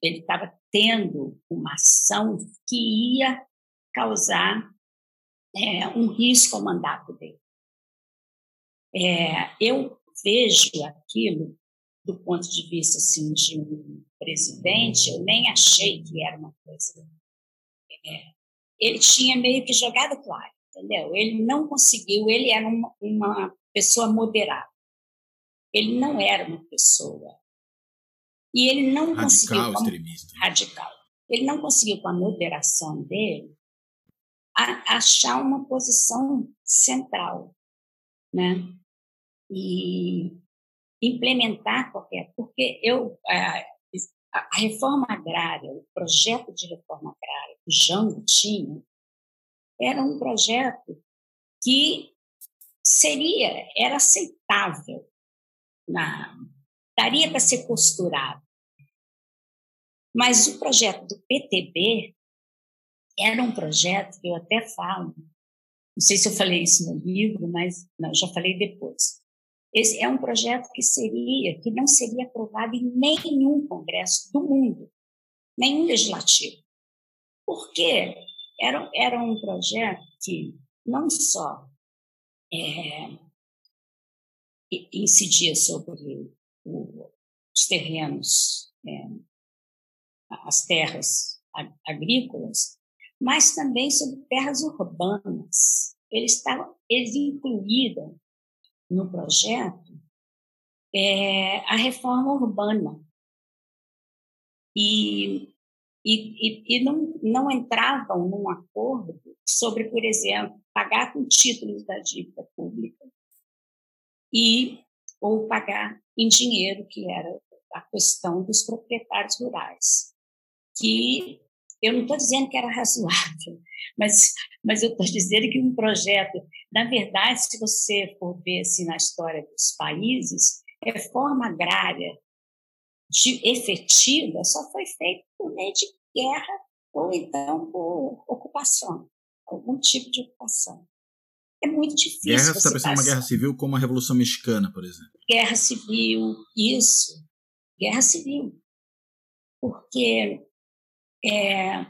Ele estava tendo uma ação que ia causar é, um risco ao mandato dele. É, eu vejo aquilo do ponto de vista assim, de um presidente, eu nem achei que era uma coisa. É, ele tinha meio que jogado claro, entendeu? Ele não conseguiu, ele era uma, uma pessoa moderada. Ele não era uma pessoa. E ele não radical, conseguiu. Com, extremista. Radical. Ele não conseguiu, com a moderação dele, a, achar uma posição central. Né? E implementar qualquer. Porque eu, a, a reforma agrária, o projeto de reforma agrária que o Jango tinha, era um projeto que seria, era aceitável, na, daria para ser costurado. Mas o projeto do PTB era um projeto que eu até falo, não sei se eu falei isso no livro, mas não, já falei depois. Esse é um projeto que seria, que não seria aprovado em nenhum congresso do mundo, nenhum legislativo. Por quê? Era, era um projeto que não só é, incidia sobre o, os terrenos, é, as terras agrícolas, mas também sobre terras urbanas. Eles, estavam, eles incluíram no projeto é a reforma urbana. E, e, e não, não entravam num acordo sobre, por exemplo, pagar com títulos da dívida pública e ou pagar em dinheiro, que era a questão dos proprietários rurais, que eu não estou dizendo que era razoável, mas, mas eu estou dizendo que um projeto, na verdade, se você for ver assim, na história dos países, reforma agrária de, efetiva só foi feita por meio de guerra ou então por ocupação, algum tipo de ocupação. é muito difícil. Guerra, você está pensando numa guerra civil como a Revolução Mexicana, por exemplo? Guerra civil, isso. Guerra civil. Porque é,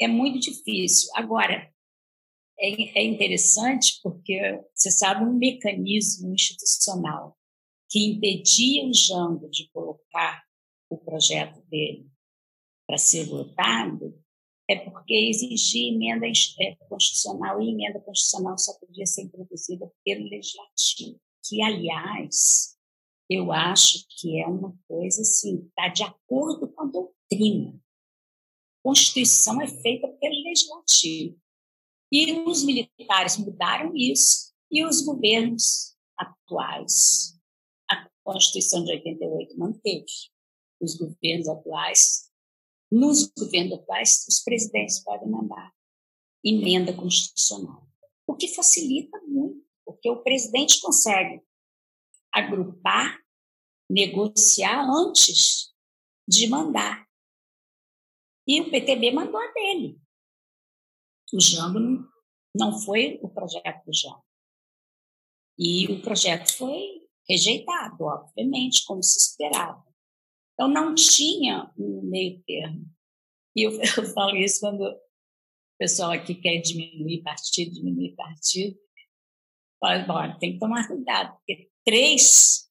é muito difícil. Agora, é, é interessante porque você sabe um mecanismo institucional que impedia o Jango de colocar o projeto dele para ser votado é porque exigia emenda é, constitucional e emenda constitucional só podia ser introduzida pelo legislativo, que aliás eu acho que é uma coisa assim, está de acordo com a doutrina. A Constituição é feita pelo legislativo. E os militares mudaram isso e os governos atuais. A Constituição de 88 manteve. Os governos atuais nos governos atuais, os presidentes podem mandar emenda constitucional, o que facilita muito, porque o presidente consegue agrupar, negociar antes de mandar. E o PTB mandou a dele. O Jango não, não foi o projeto do Jango. E o projeto foi rejeitado, obviamente, como se esperava. Então, não tinha um meio termo. E eu, *laughs* eu falo isso quando o pessoal aqui quer diminuir partido, diminuir partido. Bom, tem que tomar cuidado, porque três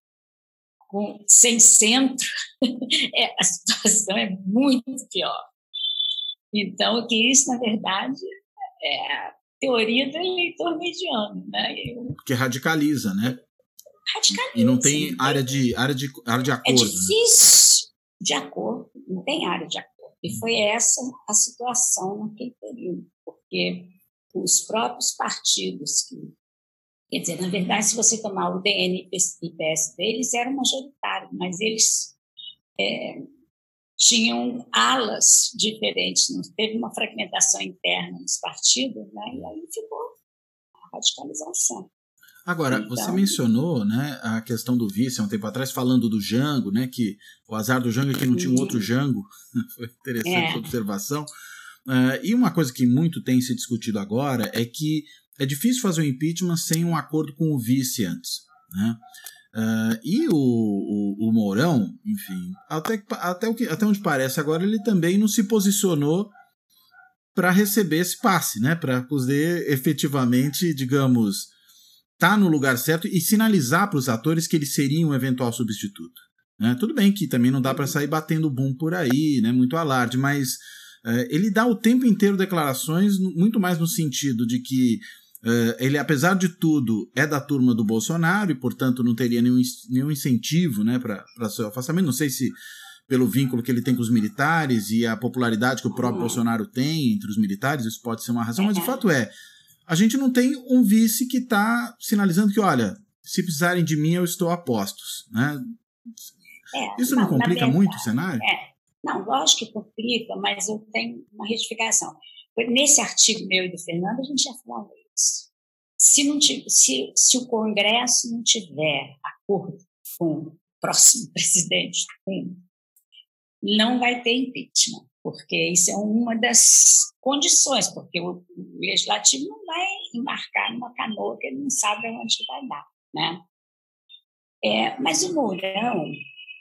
com, sem centro, *laughs* é, a situação é muito pior. Então, que isso, na verdade, é a teoria do eleitor mediano. Né? Eu, porque radicaliza, né? Radicaliza. E não tem área de, área de, área de é acordo. É difícil né? de acordo, não tem área de acordo. E foi essa a situação naquele período, porque os próprios partidos que Quer dizer, na verdade, se você tomar o DN e PSD, eles eram majoritários, mas eles é, tinham alas diferentes, não teve uma fragmentação interna nos partidos, né? e aí ficou a radicalização. Agora, então, você mencionou né, a questão do vice há um tempo atrás, falando do Jango, né, que o azar do Jango é que não tinha um outro Jango. *laughs* Foi interessante é. a observação. Uh, e uma coisa que muito tem se discutido agora é que é difícil fazer um impeachment sem um acordo com o vice antes. Né? Uh, e o, o, o, Mourão, enfim, até, até, o que, até onde parece agora, ele também não se posicionou para receber esse passe, né? para poder efetivamente, digamos, tá no lugar certo e sinalizar para os atores que ele seria um eventual substituto. Né? Tudo bem que também não dá para sair batendo boom por aí, né? muito alarde, mas uh, ele dá o tempo inteiro declarações muito mais no sentido de que ele, apesar de tudo, é da turma do Bolsonaro e, portanto, não teria nenhum, nenhum incentivo né, para seu afastamento. Não sei se pelo vínculo que ele tem com os militares e a popularidade que o próprio uhum. Bolsonaro tem entre os militares, isso pode ser uma razão, mas o fato é, a gente não tem um vice que está sinalizando que, olha, se precisarem de mim, eu estou a postos. Né? É, Isso não, não complica verdade, muito o cenário? É. Não, lógico que complica, mas eu tenho uma retificação. Nesse artigo meu e do Fernando, a gente já falou isso. Se, não tiver, se, se o Congresso não tiver acordo com o próximo *laughs* presidente, não vai ter impeachment porque isso é uma das condições, porque o, legislativo não vai embarcar numa canoa que ele não sabe onde vai dar, né? É, mas o Mourão,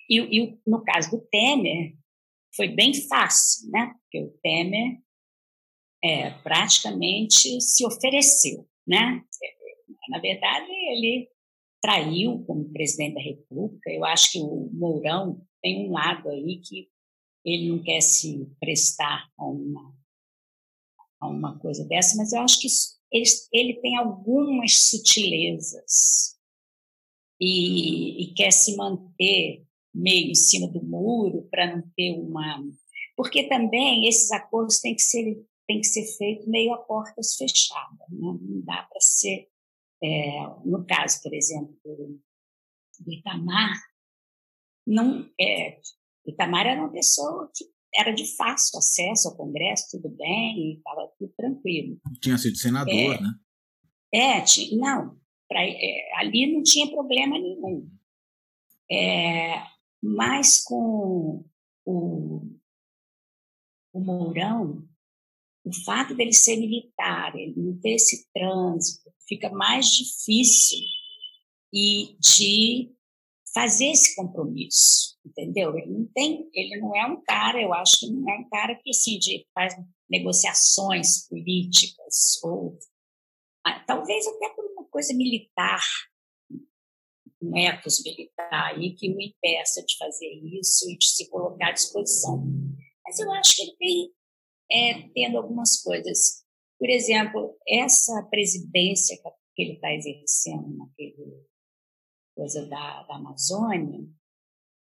e, e, no caso do Temer, foi bem fácil, né? Porque o Temer é, praticamente se ofereceu, né? Na verdade, ele traiu como presidente da República. Eu acho que o Mourão tem um lado aí que ele não quer se prestar a uma, a uma coisa dessa, mas eu acho que ele, ele tem algumas sutilezas e, e quer se manter meio em cima do muro para não ter uma. Porque também esses acordos têm que ser, têm que ser feitos meio a portas fechadas, né? não dá para ser. É, no caso, por exemplo, do Itamar, não, é, Itamar era uma pessoa que era de fácil acesso ao Congresso, tudo bem, estava tudo tranquilo. Tinha sido senador, é, né? É, tinha, não, pra, é, ali não tinha problema nenhum. É, mas com o, o Mourão, o fato dele ser militar, ele não ter esse trânsito fica mais difícil e de fazer esse compromisso, entendeu? Ele não tem, ele não é um cara, eu acho que não é um cara que assim de faz negociações políticas ou ah, talvez até por uma coisa militar, um ethos militar aí que o impeça de fazer isso e de se colocar à disposição. Mas eu acho que ele tem é, tendo algumas coisas. Por exemplo, essa presidência que ele está exercendo naquele coisa da, da Amazônia,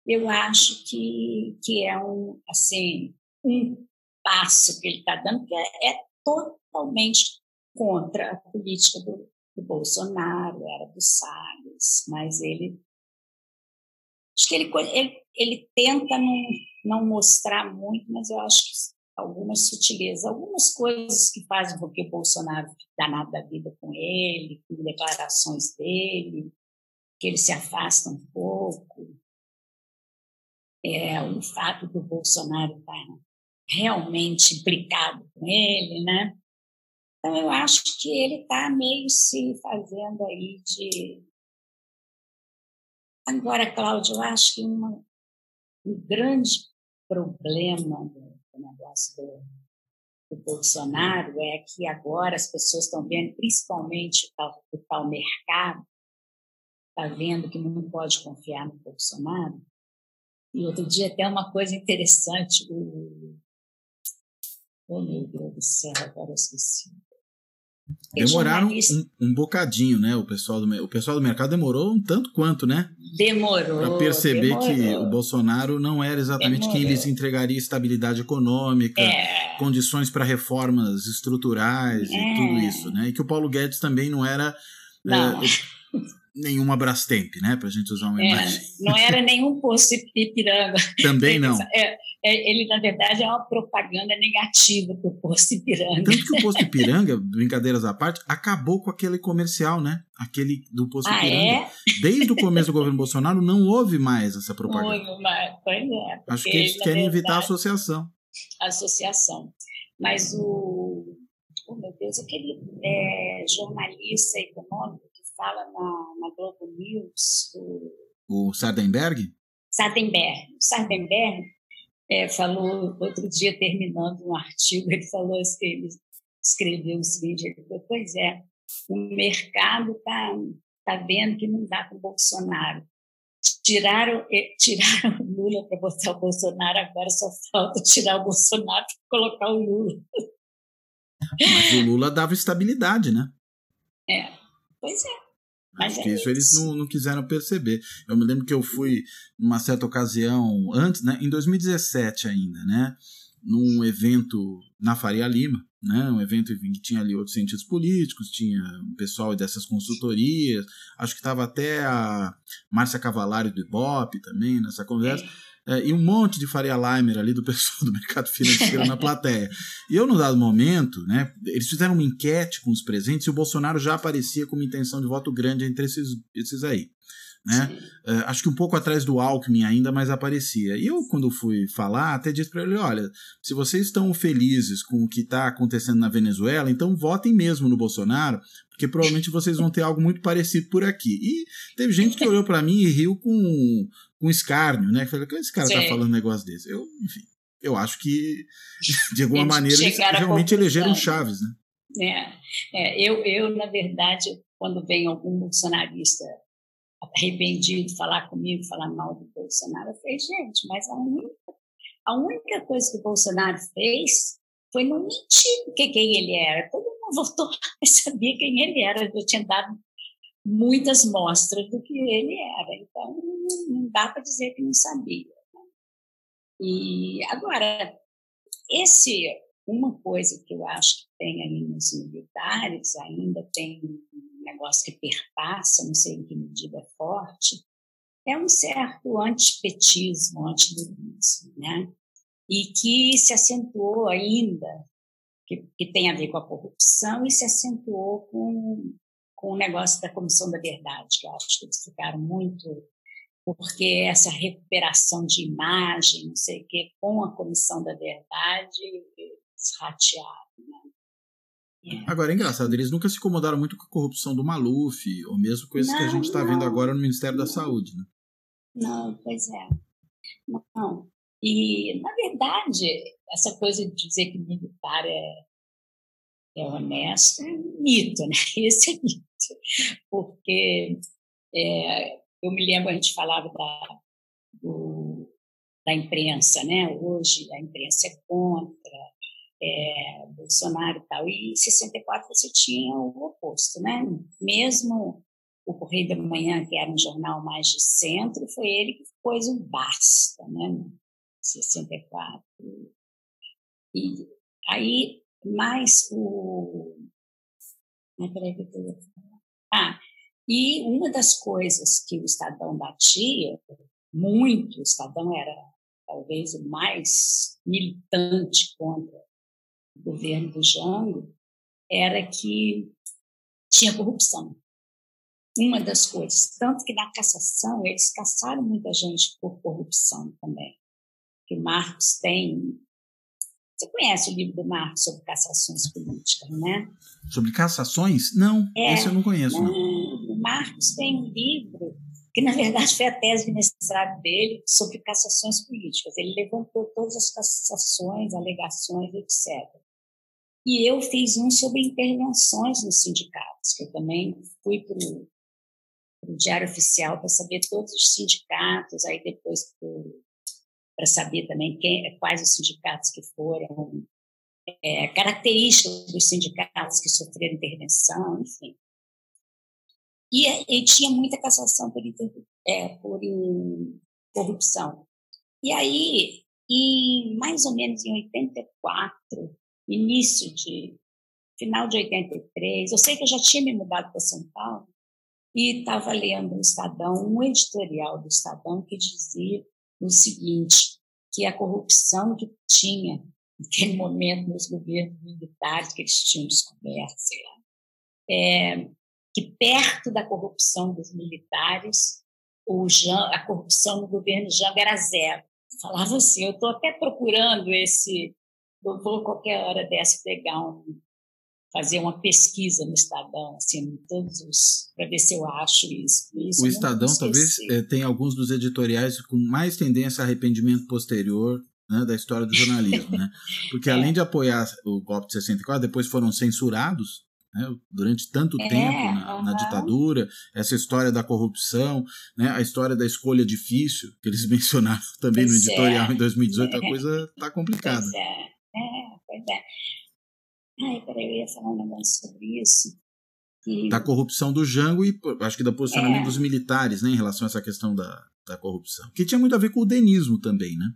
eu acho que, que é um, assim, um passo que ele está dando que é, é, totalmente contra a política do, do Bolsonaro, era do Salles, mas ele acho que ele, ele, ele tenta não, não mostrar muito, mas eu acho que algumas sutilezas, algumas coisas que fazem com que Bolsonaro danado da vida com ele, com declarações dele, que ele se afasta um pouco. É, o fato do Bolsonaro estar tá realmente implicado com ele, né? Então, eu acho que ele está meio se fazendo aí de. Agora, Cláudio, eu acho que uma, um grande problema do, do negócio do, do, Bolsonaro é que agora as pessoas estão vendo, principalmente o tal, o tal mercado, está vendo que não pode confiar no Bolsonaro. E outro dia até uma coisa interessante, o... Oh, meu Deus do céu, agora eu esqueci. Demoraram um, um, bocadinho, né? O pessoal, do, o pessoal do mercado demorou um tanto quanto, né? Demorou. Para perceber demorou. que o Bolsonaro não era exatamente demorou. quem lhes entregaria estabilidade econômica, é. condições para reformas estruturais é. e tudo isso, né? E que o Paulo Guedes também não era. Não. É, nenhuma Brastemp, né? Para a gente usar uma é, imagem. Não era nenhum posto Ipiranga. Também não. É, é, ele, na verdade, é uma propaganda negativa para o posto Ipiranga. Tanto que o posto Ipiranga, brincadeiras à parte, acabou com aquele comercial, né? Aquele do posto ah, Ipiranga. É? Desde o começo do governo Bolsonaro não houve mais essa propaganda. Não houve mais, pois é. Acho que eles querem verdade, evitar a associação. Associação. Mas o. Oh, meu Deus, aquele é, jornalista econômico fala na, na Globo News. O, o Sardenberg? Sardenberg. Sardenberg é, falou outro dia, terminando um artigo, ele falou assim, ele escreveu o seguinte, ele falou, pois é, o mercado está tá vendo que não dá com o Bolsonaro. Tiraram, eh, *laughs* tiraram o Lula para botar o Bolsonaro, agora só falta tirar o Bolsonaro para colocar o Lula. Mas o Lula dava estabilidade, né? É, pois é. Acho que isso eles não, não quiseram perceber. Eu me lembro que eu fui, numa certa ocasião, antes, né, em 2017 ainda, né, num evento na Faria Lima, né, um evento que tinha ali outros cientistas políticos, tinha um pessoal dessas consultorias, acho que estava até a Márcia Cavalari do Ibope também nessa conversa. É é, e um monte de Faria Limer ali do pessoal do mercado financeiro na plateia. E eu, no dado momento, né, eles fizeram uma enquete com os presentes e o Bolsonaro já aparecia com uma intenção de voto grande entre esses, esses aí. Né? Uh, acho que um pouco atrás do Alckmin ainda, mas aparecia. E eu, quando fui falar, até disse para ele: olha, se vocês estão felizes com o que está acontecendo na Venezuela, então votem mesmo no Bolsonaro, porque provavelmente vocês vão ter algo muito parecido por aqui. E teve gente que olhou para mim e riu com, com escárnio, né? Falei, que esse cara tá Sim. tá falando um negócio desse? Eu, enfim, eu acho que, de alguma eles maneira, eles realmente elegeram Chaves, né? É, é, eu, eu, na verdade, quando vem algum bolsonarista arrependido falar comigo, falar mal do Bolsonaro. Eu falei, gente, mas a única, a única coisa que o Bolsonaro fez foi não mentir que quem ele era. Todo mundo votou e *laughs* sabia quem ele era. Eu tinha dado muitas mostras do que ele era. Não dá para dizer que não sabia. E agora, esse uma coisa que eu acho que tem aí nos militares ainda tem negócio que perpassa, não sei em que medida é forte, é um certo antipetismo, antilulismo, né? E que se acentuou ainda, que, que tem a ver com a corrupção, e se acentuou com, com o negócio da Comissão da Verdade, que eu acho que eles ficaram muito porque essa recuperação de imagem, não sei o quê, com a Comissão da Verdade, eles ratearam. Né? É. Agora, é engraçado, eles nunca se incomodaram muito com a corrupção do Maluf, ou mesmo coisas não, que a gente está vendo agora no Ministério da Saúde, né? Não, pois é. Não. E, na verdade, essa coisa de dizer que militar é, é honesto é um mito, né? *laughs* Esse é mito. Porque é, eu me lembro, a gente falava da, do, da imprensa, né? Hoje a imprensa é contra é, Bolsonaro e tal. E em 64 você tinha o oposto, né? Mesmo o Correio da Manhã, que era um jornal mais de centro, foi ele que pôs o basta, né? 64. E aí, mais o. Ah, peraí, que eu. Ah, e uma das coisas que o Estadão batia muito, o Estadão era talvez o mais militante contra o governo do Jango, era que tinha corrupção. Uma das coisas. Tanto que na cassação eles caçaram muita gente por corrupção também que o Marcos tem. Você conhece o livro do Marcos sobre cassações políticas, né? Sobre cassações? Não, é, esse eu não conheço. Não. O Marcos tem um livro que, na verdade, foi a tese de mestrado dele sobre cassações políticas. Ele levantou todas as cassações, alegações, etc. E eu fiz um sobre intervenções nos sindicatos, que eu também fui para o Diário Oficial para saber todos os sindicatos, aí depois para para saber também quem, quais os sindicatos que foram, é, características dos sindicatos que sofreram intervenção, enfim. E, e tinha muita cassação por, é, por corrupção. E aí, em mais ou menos em 84, início de final de 83, eu sei que eu já tinha me mudado para São Paulo e estava lendo no Estadão um editorial do Estadão que dizia o seguinte, que a corrupção que tinha naquele momento nos governos militares que eles tinham descoberto, sei lá, é, que perto da corrupção dos militares, Jean, a corrupção no governo Jango era zero. Falava assim, eu estou até procurando esse, eu vou qualquer hora dessa pegar um fazer uma pesquisa no Estadão, assim, todos os para ver se eu acho isso. isso o Estadão talvez é, tenha alguns dos editoriais com mais tendência a arrependimento posterior né, da história do jornalismo, né? *laughs* Porque é. além de apoiar o golpe de 64, depois foram censurados né, durante tanto é, tempo na, na, ditadura, essa história da corrupção, né, a história da escolha difícil, que eles *laughs* mencionaram também pois no editorial é. em 2018, a coisa está complicada. Pois é, é, pois é. Ai, peraí, eu ia falar um negócio sobre isso. Que... Da corrupção do Jango e acho que do posicionamento é. dos militares, né, em relação a essa questão da, da corrupção. Que tinha muito a ver com o denismo também, né?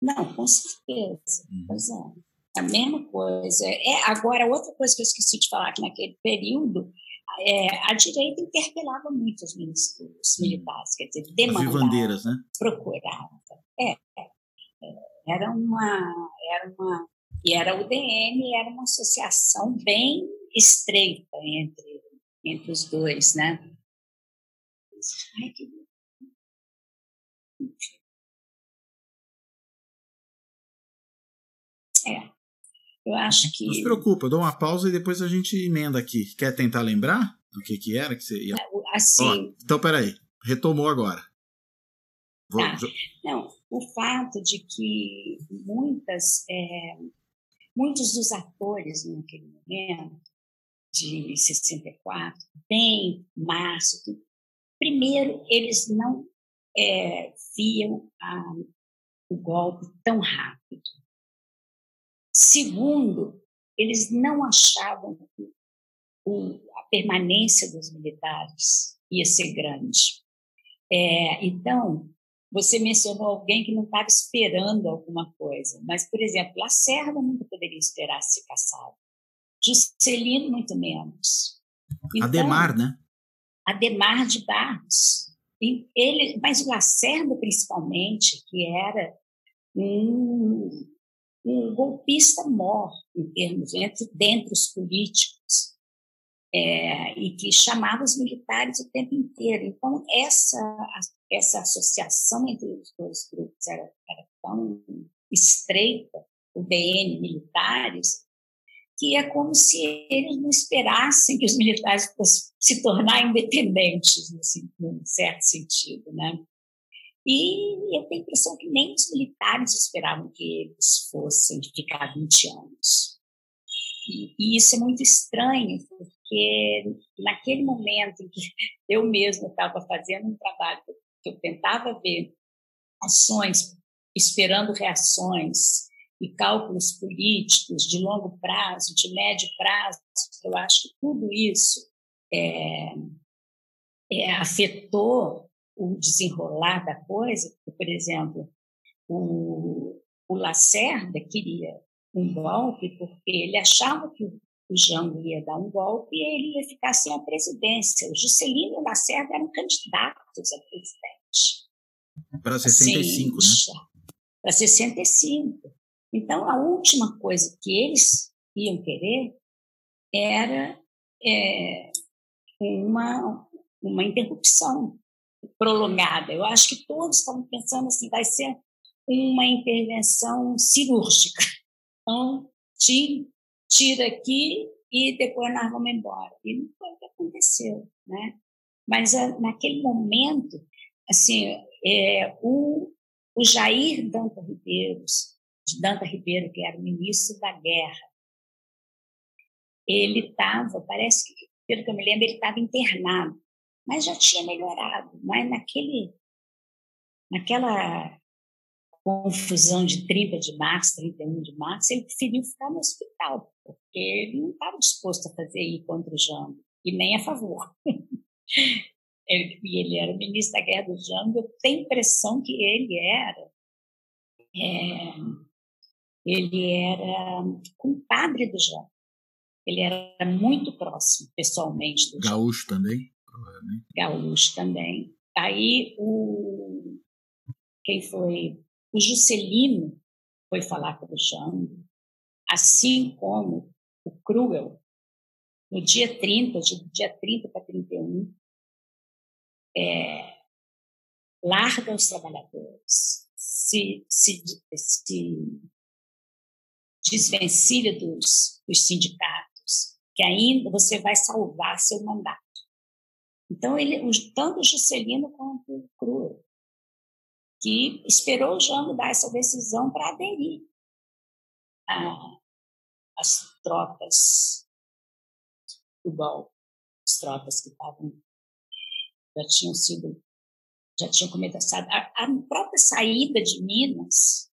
Não, com certeza. Hum. Pois é. A mesma coisa. É, agora, outra coisa que eu esqueci de falar, que naquele período é, a direita interpelava muito os, uhum. militares, quer dizer, demandava, bandeiras, né? procurava. É, é, era uma, era uma e era o DM, era uma associação bem estreita entre, entre os dois, né? Ai, que... É, eu acho que... Não se preocupa, eu dou uma pausa e depois a gente emenda aqui. Quer tentar lembrar do que, que era que você ia... Assim... Ó, então, peraí, retomou agora. Vou... Tá. Não, o fato de que muitas... É muitos dos atores naquele momento, de 64, bem Márcio, primeiro, eles não é, viam a, o golpe tão rápido. Segundo, eles não achavam que a permanência dos militares ia ser grande. É, então, você mencionou alguém que não estava esperando alguma coisa, mas, por exemplo, Lacerda nunca poderia esperar se caçado. Juscelino, muito menos. Então, Ademar, né? Ademar de Barros. Ele, mas o Lacerda, principalmente, que era um, um golpista mor, em termos, entre, dentre os políticos, é, e que chamava os militares o tempo inteiro. Então, essa essa associação entre os dois grupos era, era tão estreita, o BN militares, que é como se eles não esperassem que os militares fossem se tornar independentes, assim, num certo sentido, né? E eu tenho a impressão que nem os militares esperavam que eles fossem ficar 20 anos. E, e isso é muito estranho, porque naquele momento em que eu mesma estava fazendo um trabalho que eu tentava ver ações, esperando reações, e cálculos políticos de longo prazo, de médio prazo, eu acho que tudo isso é, é, afetou o desenrolar da coisa. Por exemplo, o, o Lacerda queria um golpe porque ele achava que o Jango ia dar um golpe e ele ia ficar sem a presidência. O Juscelino e o Lacerda eram candidatos a presidente. Para 65, assim, né? Para 65. Então, a última coisa que eles iam querer era é, uma, uma interrupção prolongada. Eu acho que todos estavam pensando assim, vai ser uma intervenção cirúrgica. Então, tira aqui e depois nós vamos embora. E não foi o que aconteceu, né? Mas naquele momento, assim, é, o, o Jair Danta Ribeiros de Danta Ribeiro, que era o ministro da Guerra. Ele estava, parece que, pelo que eu me lembro, ele estava internado, mas já tinha melhorado. Mas naquele, naquela confusão de 30 de março, 31 de março, ele preferiu ficar no hospital, porque ele não estava disposto a fazer ir contra o Jango, e nem a favor. *laughs* ele, ele era o ministro da Guerra do Jango, eu tenho a impressão que ele era é, ele era compadre do João. Ele era muito próximo, pessoalmente, do Gaúcho João. também, provavelmente. Gaúcho também. Aí, o, quem foi? O Juscelino foi falar com o Jango, assim como o Cruel, no dia 30, de dia 30 para 31, é, larga os trabalhadores, se, se, se desvencilha dos, dos sindicatos, que ainda você vai salvar seu mandato. Então, ele, tanto o Juscelino quanto o Cruz, que esperou o Jango dar essa decisão para aderir às tropas do golpe, as tropas que estavam já tinham sido já tinham começado a, a própria saída de Minas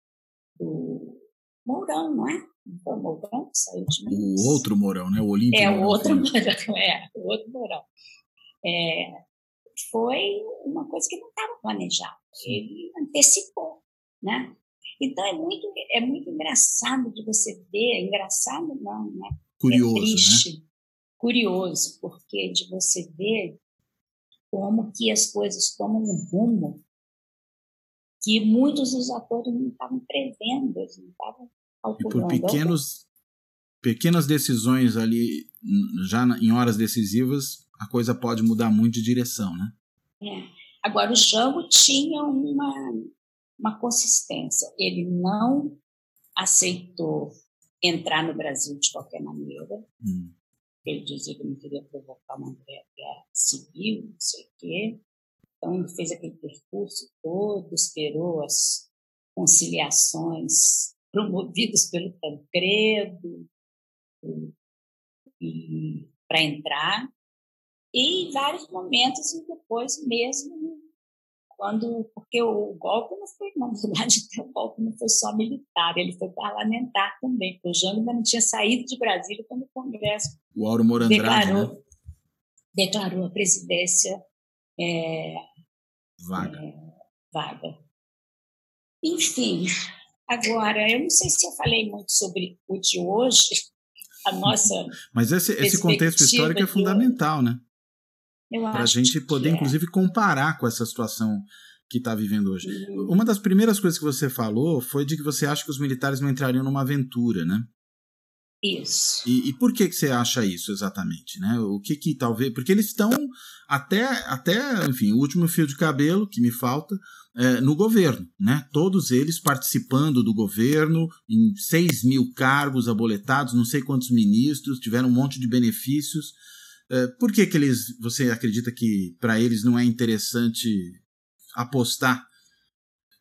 do, Mourão, não é? Não foi o Mourão que saiu de Minas? O outro Mourão, né? O Olímpio. É, o outro Mourão, *laughs* é, o outro Mourão. É, foi uma coisa que não estava planejada. Ele antecipou, né? Então é muito, é muito engraçado de você ver, engraçado não, né? Curioso, é triste, né? curioso, porque de você ver como que as coisas tomam um rumo que muitos dos atores não estavam prevendo, eles não estavam calculando. E por pequenos, pequenas decisões ali, já em horas decisivas, a coisa pode mudar muito de direção, né? É. Agora, o Jango tinha uma, uma consistência. Ele não aceitou entrar no Brasil de qualquer maneira. Hum. Ele dizia que não queria provocar uma guerra civil, não sei o quê. Então, ele fez aquele percurso todo, esperou as conciliações promovidas pelo Tancredo para entrar. E em vários momentos, e depois mesmo, quando, porque o golpe não foi, na verdade, *laughs* o golpe não foi só militar, ele foi parlamentar também, porque o Jango ainda não tinha saído de Brasília quando o Congresso o Auro Morandrade, declarou, né? declarou a presidência é, vaga. É, vaga. Enfim, agora, eu não sei se eu falei muito sobre o de hoje, a nossa. Mas esse, esse contexto histórico é fundamental, né? Para a gente poder, é. inclusive, comparar com essa situação que está vivendo hoje. Uhum. Uma das primeiras coisas que você falou foi de que você acha que os militares não entrariam numa aventura, né? Isso. E, e, por que, que você acha isso exatamente, né? O que que talvez... Porque eles estão até, até, enfim, o último fio de cabelo que me falta é, no governo, né? Todos eles participando do governo, em 6 mil cargos aboletados, não sei quantos ministros, tiveram um monte de benefícios. É, por que que eles... Você acredita que para eles não é interessante apostar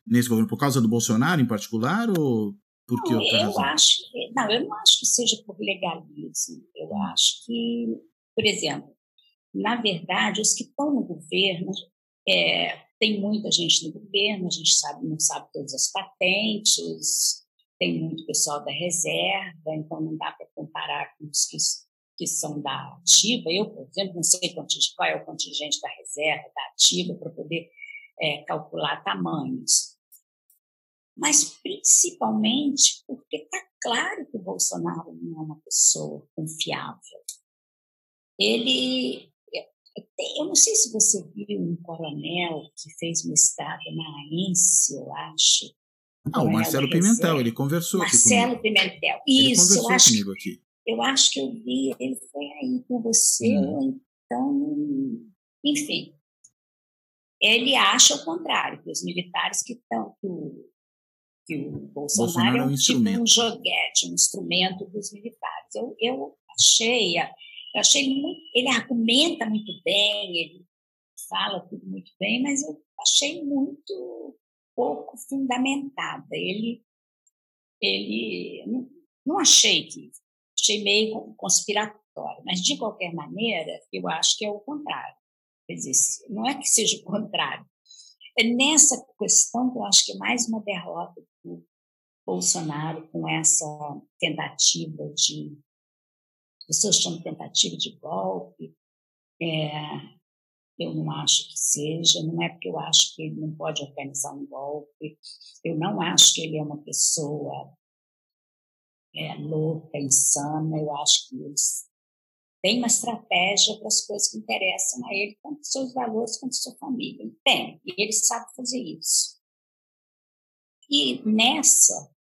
nesse governo? Por causa do Bolsonaro em particular ou por que não, eu razão? acho não, eu não acho que seja por legalismo. Eu acho que, por exemplo, na verdade, os que estão no governo, é, tem muita gente no governo, a gente sabe, não sabe todas as patentes, tem muito pessoal da reserva, então não dá para comparar com os que, que são da ativa. Eu, por exemplo, não sei qual é o contingente da reserva, da ativa, para poder é, calcular tamanhos mas principalmente porque está claro que o Bolsonaro não é uma pessoa confiável. Ele, eu não sei se você viu um coronel que fez mestrado na AENSE, eu acho. Ah, o Marcelo Pimentel, ele conversou Marcelo aqui comigo. Pimentel, isso. Ele conversou acho, comigo aqui. Eu acho que eu vi, ele foi aí com você, hum. então, enfim. Ele acha o contrário, que os militares que estão, que o que o Bolsonaro, Bolsonaro é um, tipo um joguete, um instrumento dos militares. Eu, eu achei, eu achei muito, ele argumenta muito bem, ele fala tudo muito bem, mas eu achei muito pouco fundamentada. Ele, ele não achei que achei meio conspiratório, mas de qualquer maneira eu acho que é o contrário. Quer dizer, não é que seja o contrário, é nessa questão que eu acho que é mais uma derrota do Bolsonaro com essa tentativa de, pessoas chamam tentativa de golpe, é, eu não acho que seja, não é porque eu acho que ele não pode organizar um golpe, eu não acho que ele é uma pessoa é, louca, insana, eu acho que eles tem uma estratégia para as coisas que interessam a ele, tanto seus valores quanto sua família. Ele tem, e ele sabe fazer isso. E nessa,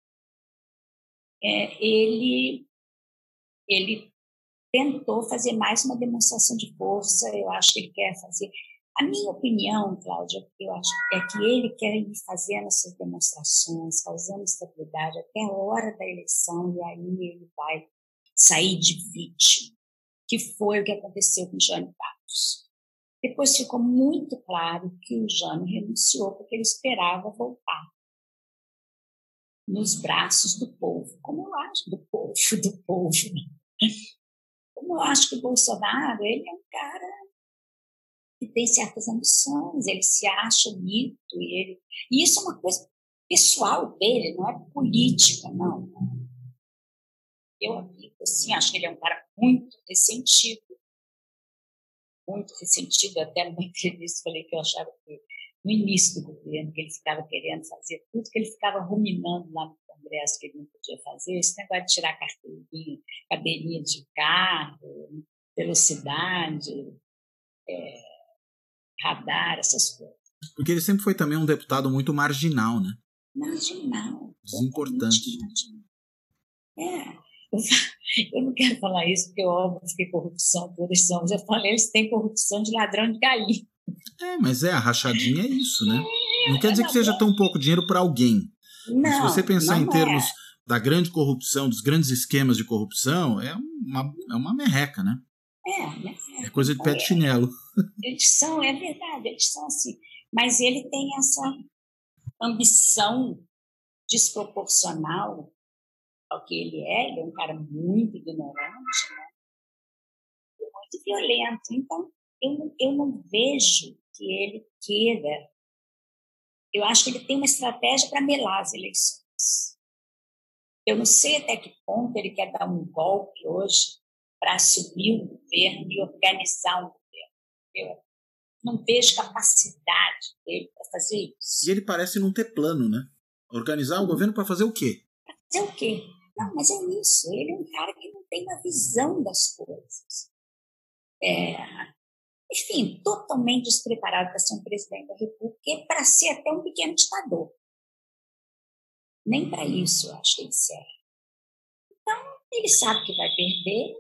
é, ele, ele tentou fazer mais uma demonstração de força, eu acho que ele quer fazer. A minha opinião, Cláudia, eu acho é que ele quer ir fazendo essas demonstrações, causando estabilidade até a hora da eleição, e aí ele vai sair de vítima que foi o que aconteceu com Jânio Quadros. Depois ficou muito claro que o Jânio renunciou porque ele esperava voltar nos braços do povo, como eu acho do povo, do povo. Né? Como eu acho que o Bolsonaro, ele é um cara que tem certas ambições, ele se acha mito, e, ele, e isso é uma coisa pessoal dele, não é política, não. Eu assim, acho que ele é um cara muito ressentido. Muito ressentido. Até numa *laughs* entrevista falei que eu achava que no início do governo, que ele ficava querendo fazer tudo, que ele ficava ruminando lá no Congresso que ele não podia fazer, esse negócio de tirar carteirinha, cadeirinha de carro, velocidade, é, radar, essas coisas. Porque ele sempre foi também um deputado muito marginal, né? Marginal. Desimportante. Marginal. É. *laughs* Eu não quero falar isso porque, óbvio, que corrupção todos são. Já falei, eles têm corrupção de ladrão de galinha. É, mas é, a rachadinha é isso, né? É, não quer dizer que seja tão pouco dinheiro para alguém. Não, se você pensar em termos é. da grande corrupção, dos grandes esquemas de corrupção, é uma, é uma merreca, né? É, é coisa de pé de chinelo. *laughs* Eles são, é verdade, eles são assim. Mas ele tem essa ambição desproporcional ao que ele é, ele é um cara muito ignorante, né? muito violento. Então, eu, eu não vejo que ele queira. Eu acho que ele tem uma estratégia para melar as eleições. Eu não sei até que ponto ele quer dar um golpe hoje para assumir o governo e organizar um governo. Eu não vejo capacidade dele para fazer isso. E ele parece não ter plano, né? Organizar o governo para fazer o quê? Fazer o quê? Não, mas é isso. Ele é um cara que não tem uma visão das coisas. É, enfim, totalmente despreparado para ser um presidente da República e para ser até um pequeno ditador. Nem para isso eu acho que ele serve. Então, Ele sabe que vai perder,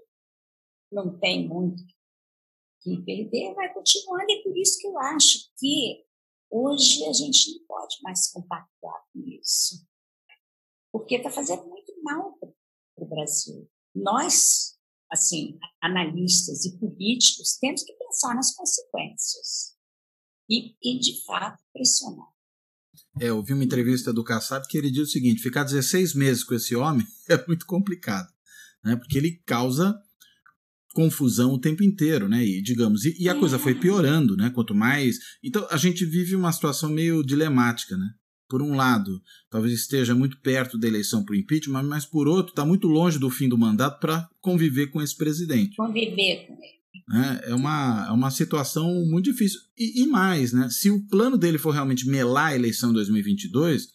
não tem muito que perder, vai continuando, e por isso que eu acho que hoje a gente não pode mais compactuar com isso, porque está fazendo muito mal para o Brasil. Nós, assim, analistas e políticos, temos que pensar nas consequências e, e de fato, pressionar. É, eu vi uma entrevista do Kassab que ele diz o seguinte: ficar 16 meses com esse homem *laughs* é muito complicado, né? Porque ele causa confusão o tempo inteiro, né? E digamos, e, e, a coisa foi piorando, né? Quanto mais, então a gente vive uma situação meio dilemática, né? Por um lado, talvez esteja muito perto da eleição por impeachment, mas por outro, está muito longe do fim do mandato para conviver com esse presidente. Conviver com ele. Né? É, uma, é uma situação muito difícil. E, e mais, né? se o plano dele for realmente melar a eleição 2022,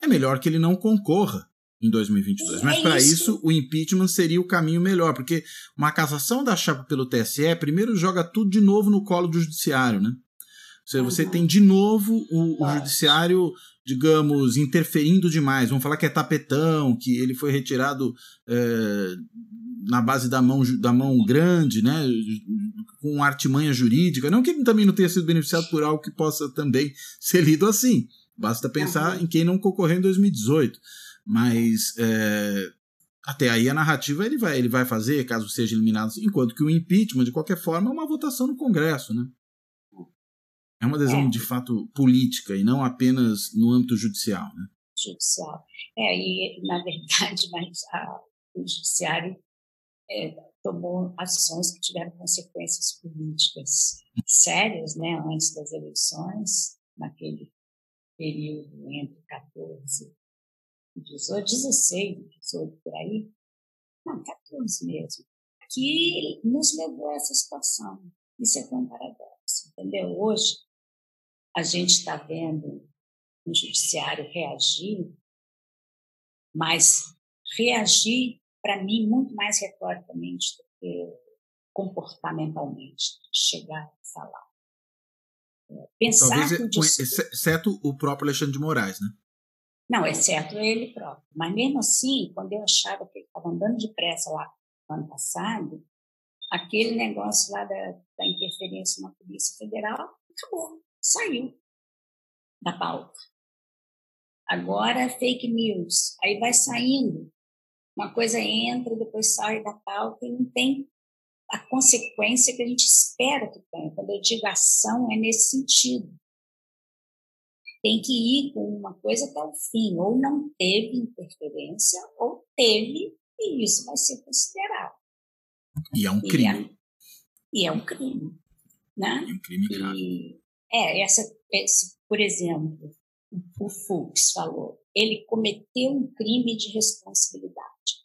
é melhor que ele não concorra em 2022. Mas é para isso, o impeachment seria o caminho melhor, porque uma cassação da chapa pelo TSE primeiro joga tudo de novo no colo do judiciário, né? Ou seja, você tem de novo o, o judiciário, digamos, interferindo demais. Vamos falar que é tapetão, que ele foi retirado é, na base da mão, da mão grande, né, com artimanha jurídica. Não que ele também não tenha sido beneficiado por algo que possa também ser lido assim. Basta pensar uhum. em quem não concorreu em 2018. Mas é, até aí a narrativa ele vai, ele vai fazer, caso seja eliminado, enquanto que o impeachment, de qualquer forma, é uma votação no Congresso. Né? É uma decisão é. de fato política e não apenas no âmbito judicial. Né? Judicial. É, e na verdade, *laughs* mas a, o judiciário é, tomou ações que tiveram consequências políticas sérias, né, antes das eleições, naquele período entre 14 e 18, 16, 18 por aí, não, 14 mesmo, que nos levou a essa situação. Isso é um paradoxo, entendeu? Hoje, a gente está vendo o judiciário reagir, mas reagir para mim, muito mais retoricamente do que comportamentalmente, chegar a falar. É, pensar Talvez, é, discurso... exceto o próprio Alexandre de Moraes, né? Não, exceto ele próprio. Mas mesmo assim, quando eu achava que ele estava andando depressa lá no ano passado, aquele negócio lá da, da interferência na Polícia Federal acabou, saiu da pauta. Agora, fake news. Aí vai saindo uma coisa entra, depois sai da pauta e não tem a consequência que a gente espera que tenha. Quando eu digo ação, é nesse sentido. Tem que ir com uma coisa até o fim. Ou não teve interferência, ou teve, e isso vai ser considerado. E é um crime. E é, e é um crime. Né? É um crime grave. E, é, essa, esse, por exemplo, o Fux falou, ele cometeu um crime de responsabilidade.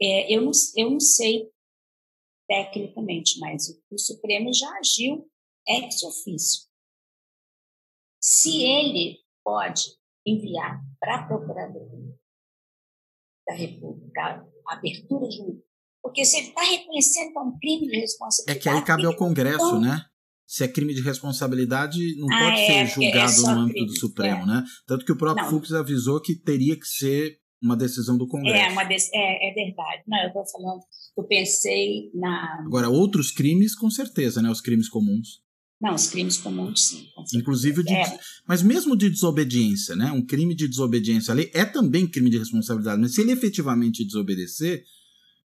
É, eu, não, eu não sei tecnicamente, mas o, o Supremo já agiu ex ofício. Se ele pode enviar para a Procuradoria da República a abertura de um. Porque se ele está reconhecendo que é um crime de responsabilidade. É que aí cabe ao Congresso, então, né? Se é crime de responsabilidade, não ah, pode é, ser é julgado é no âmbito crime, do Supremo, é. né? Tanto que o próprio não. Fux avisou que teria que ser uma decisão do Congresso. É, de é, é verdade. Não, eu estou falando, eu pensei na. Agora, outros crimes, com certeza, né? Os crimes comuns. Não, os crimes comuns, sim. Inclusive, de, é. mas mesmo de desobediência, né? Um crime de desobediência à lei é também crime de responsabilidade, mas se ele efetivamente desobedecer,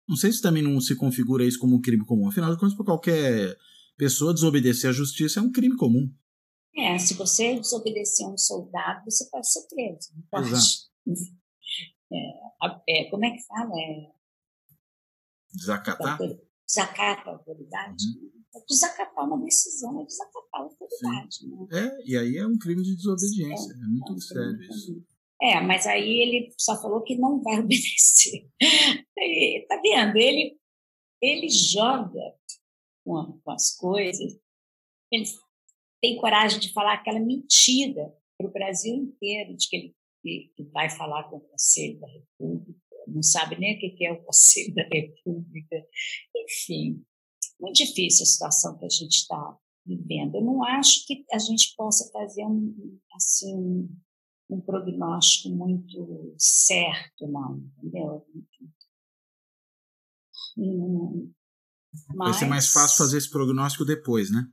não sei se também não se configura isso como um crime comum. Afinal de contas, para qualquer pessoa desobedecer à justiça é um crime comum. É, se você desobedecer a um soldado, você pode ser preso. Pode. Exato. É, é, como é que fala? É, desacatar? Desacatar a autoridade. Uhum. É desacatar uma decisão, é desacatar a autoridade. Né? É, e aí é um crime de desobediência. É, é muito um sério isso. É, mas aí ele só falou que não vai *laughs* obedecer. tá vendo? Ele, ele joga com, com as coisas, ele tem coragem de falar aquela mentira para o Brasil inteiro, de que ele que, que vai falar com o Conselho da República, não sabe nem o que é o Conselho da República. Enfim, muito difícil a situação que a gente está vivendo. Eu não acho que a gente possa fazer um, assim, um prognóstico muito certo, não, entendeu? Hum, Vai ser mais fácil fazer esse prognóstico depois, né?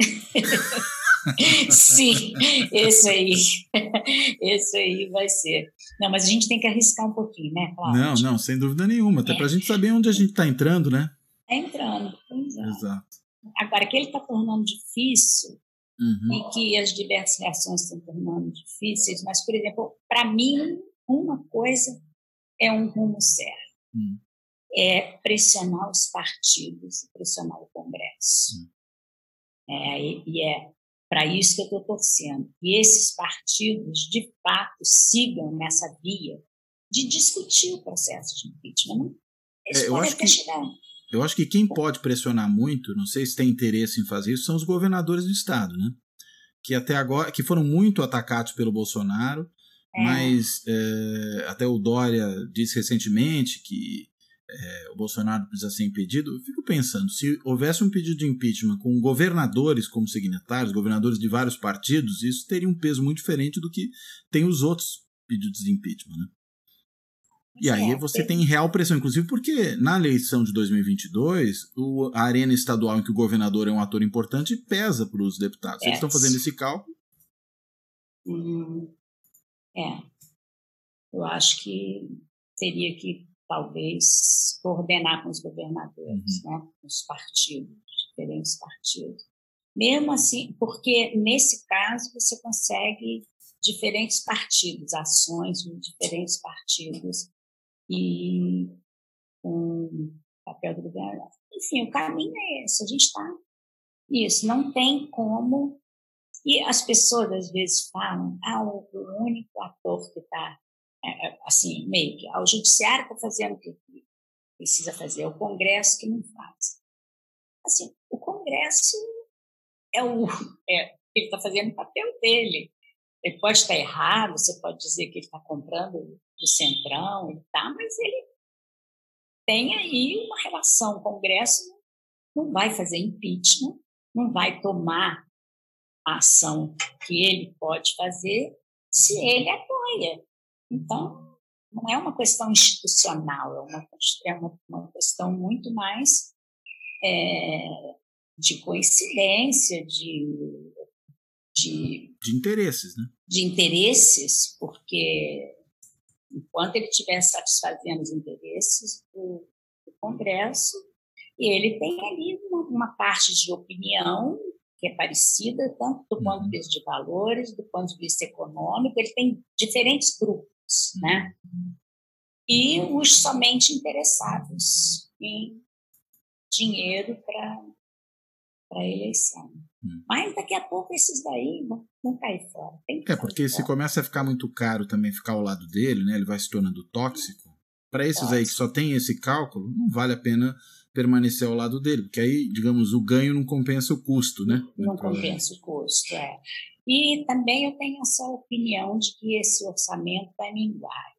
*laughs* Sim, esse aí. Esse aí vai ser. Não, mas a gente tem que arriscar um pouquinho, né, Cláudio? Não, não, sem dúvida nenhuma. Até é. para a gente saber onde a gente está entrando, né? Está entrando, exato. exato. Agora, que ele está tornando difícil uhum. e que as diversas reações estão tornando difíceis, mas, por exemplo, para mim, uma coisa é um rumo certo. Uhum. É pressionar os partidos, pressionar o Congresso. Uhum. É, e é para isso que eu estou torcendo. E esses partidos, de fato, sigam nessa via de discutir o processo de impeachment. Eles é, eu, acho que, eu acho que quem pode pressionar muito, não sei se tem interesse em fazer isso, são os governadores do Estado, né? Que até agora, que foram muito atacados pelo Bolsonaro, é. mas é, até o Dória disse recentemente que é, o Bolsonaro precisa ser impedido, eu fico pensando, se houvesse um pedido de impeachment com governadores como signatários, governadores de vários partidos, isso teria um peso muito diferente do que tem os outros pedidos de impeachment, né? E aí você tem real pressão, inclusive porque na eleição de 2022, o, a arena estadual em que o governador é um ator importante pesa para os deputados. Eles estão fazendo esse cálculo. Hum, é. Eu acho que teria que talvez coordenar com os governadores, uhum. né, com os partidos, diferentes partidos. Mesmo assim, porque nesse caso você consegue diferentes partidos, ações de diferentes partidos e com papel do governo. Enfim, o caminho é esse, a gente está isso, não tem como. E as pessoas às vezes falam, ah, o único ator que está é, é, assim, meio que o judiciário está fazendo o que precisa fazer, é o Congresso que não faz. Assim, o Congresso é o é, ele está fazendo o papel dele. Ele pode estar errado, você pode dizer que ele está comprando do centrão, ele tá, mas ele tem aí uma relação. O Congresso não vai fazer impeachment, não vai tomar a ação que ele pode fazer se ele apoia. Então, não é uma questão institucional, é uma, é uma, uma questão muito mais é, de coincidência, de, de, de interesses, né? De interesses, porque enquanto ele estiver satisfazendo os interesses do, do Congresso, ele tem ali uma, uma, parte de opinião que é parecida, tanto do ponto de uhum. vista de valores, do ponto de vista econômico, ele tem diferentes grupos né? E os somente interessados em dinheiro para a eleição. Hum. Mas daqui a pouco esses daí vão, vão cair fora. é, porque se começa a ficar muito caro também ficar ao lado dele, né? Ele vai se tornando tóxico. Para esses tóxico. aí que só tem esse cálculo, não vale a pena permanecer ao lado dele, porque aí, digamos, o ganho não compensa o custo, né? Não compensa o custo, é. E também eu tenho essa opinião de que esse orçamento vai minguar.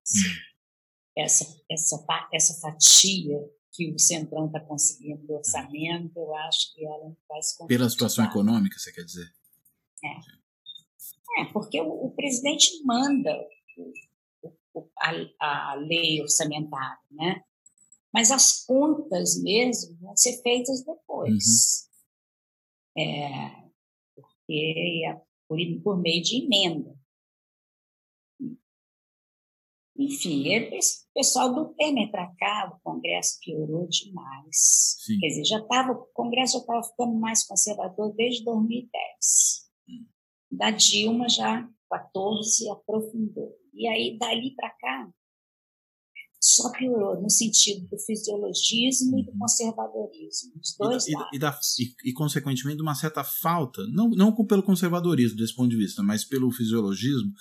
Essa, essa, essa fatia que o Centrão está conseguindo do orçamento, eu acho que ela vai se Pela situação econômica, você quer dizer? É, é porque o, o presidente manda o, o, a, a lei orçamentária, né? Mas as contas mesmo vão ser feitas depois. Uhum. É, porque por, por meio de emenda. Enfim, esse pessoal do Temer para cá, o Congresso piorou demais. Sim. Quer dizer, já tava, o Congresso já estava ficando mais conservador desde 2010. Hum. Da Dilma já 14 aprofundou. E aí, dali para cá, só piorou no sentido do fisiologismo e do uhum. conservadorismo, os dois e, lados. E, da, e, e, consequentemente, uma certa falta, não, não pelo conservadorismo desse ponto de vista, mas pelo fisiologismo,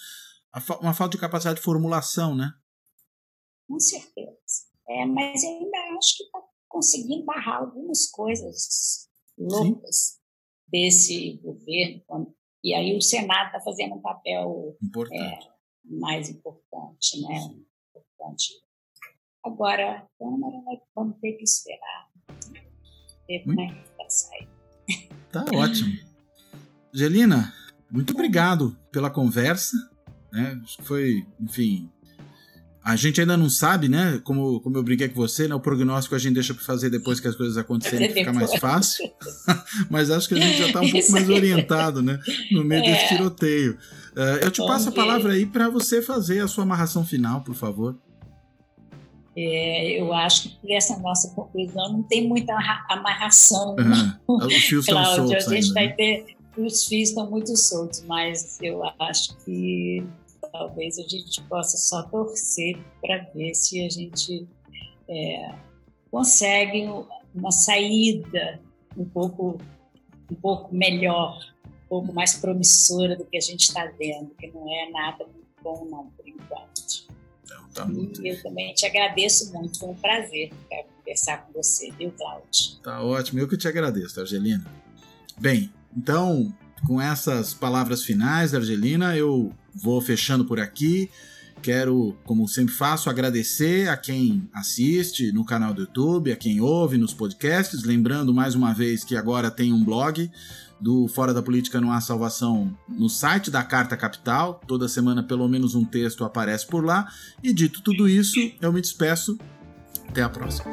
uma falta de capacidade de formulação, né? Com certeza. É, mas eu ainda acho que está conseguindo barrar algumas coisas loucas Sim. desse governo. E aí o Senado está fazendo um papel é, mais importante, né? Importante Agora, a Câmara vai, vamos ter que esperar. Ver como é que vai sair. Tá ótimo. Angelina, muito obrigado pela conversa. Né? Acho que foi, enfim, a gente ainda não sabe, né? Como, como eu brinquei com você, né? O prognóstico a gente deixa para fazer depois que as coisas acontecerem, fica mais fácil. *laughs* Mas acho que a gente já está um pouco mais orientado, né? No meio é. desse tiroteio. Uh, eu te passo a palavra aí para você fazer a sua amarração final, por favor. É, eu acho que essa nossa conclusão não tem muita amarração. Uhum. Os fios estão soltos. A gente vai ter. Os fios estão muito soltos, mas eu acho que talvez a gente possa só torcer para ver se a gente é, consegue uma saída um pouco, um pouco melhor, um pouco mais promissora do que a gente está vendo, que não é nada muito bom não, por enquanto. Então, tá muito... Eu também te agradeço muito, foi um prazer conversar com você, viu, Cláudio? Tá ótimo, eu que te agradeço, Argelina. Bem, então, com essas palavras finais, Argelina, eu vou fechando por aqui. Quero, como sempre faço, agradecer a quem assiste no canal do YouTube, a quem ouve nos podcasts. Lembrando mais uma vez que agora tem um blog do Fora da Política Não Há Salvação no site da Carta Capital. Toda semana, pelo menos um texto aparece por lá. E dito tudo isso, eu me despeço. Até a próxima.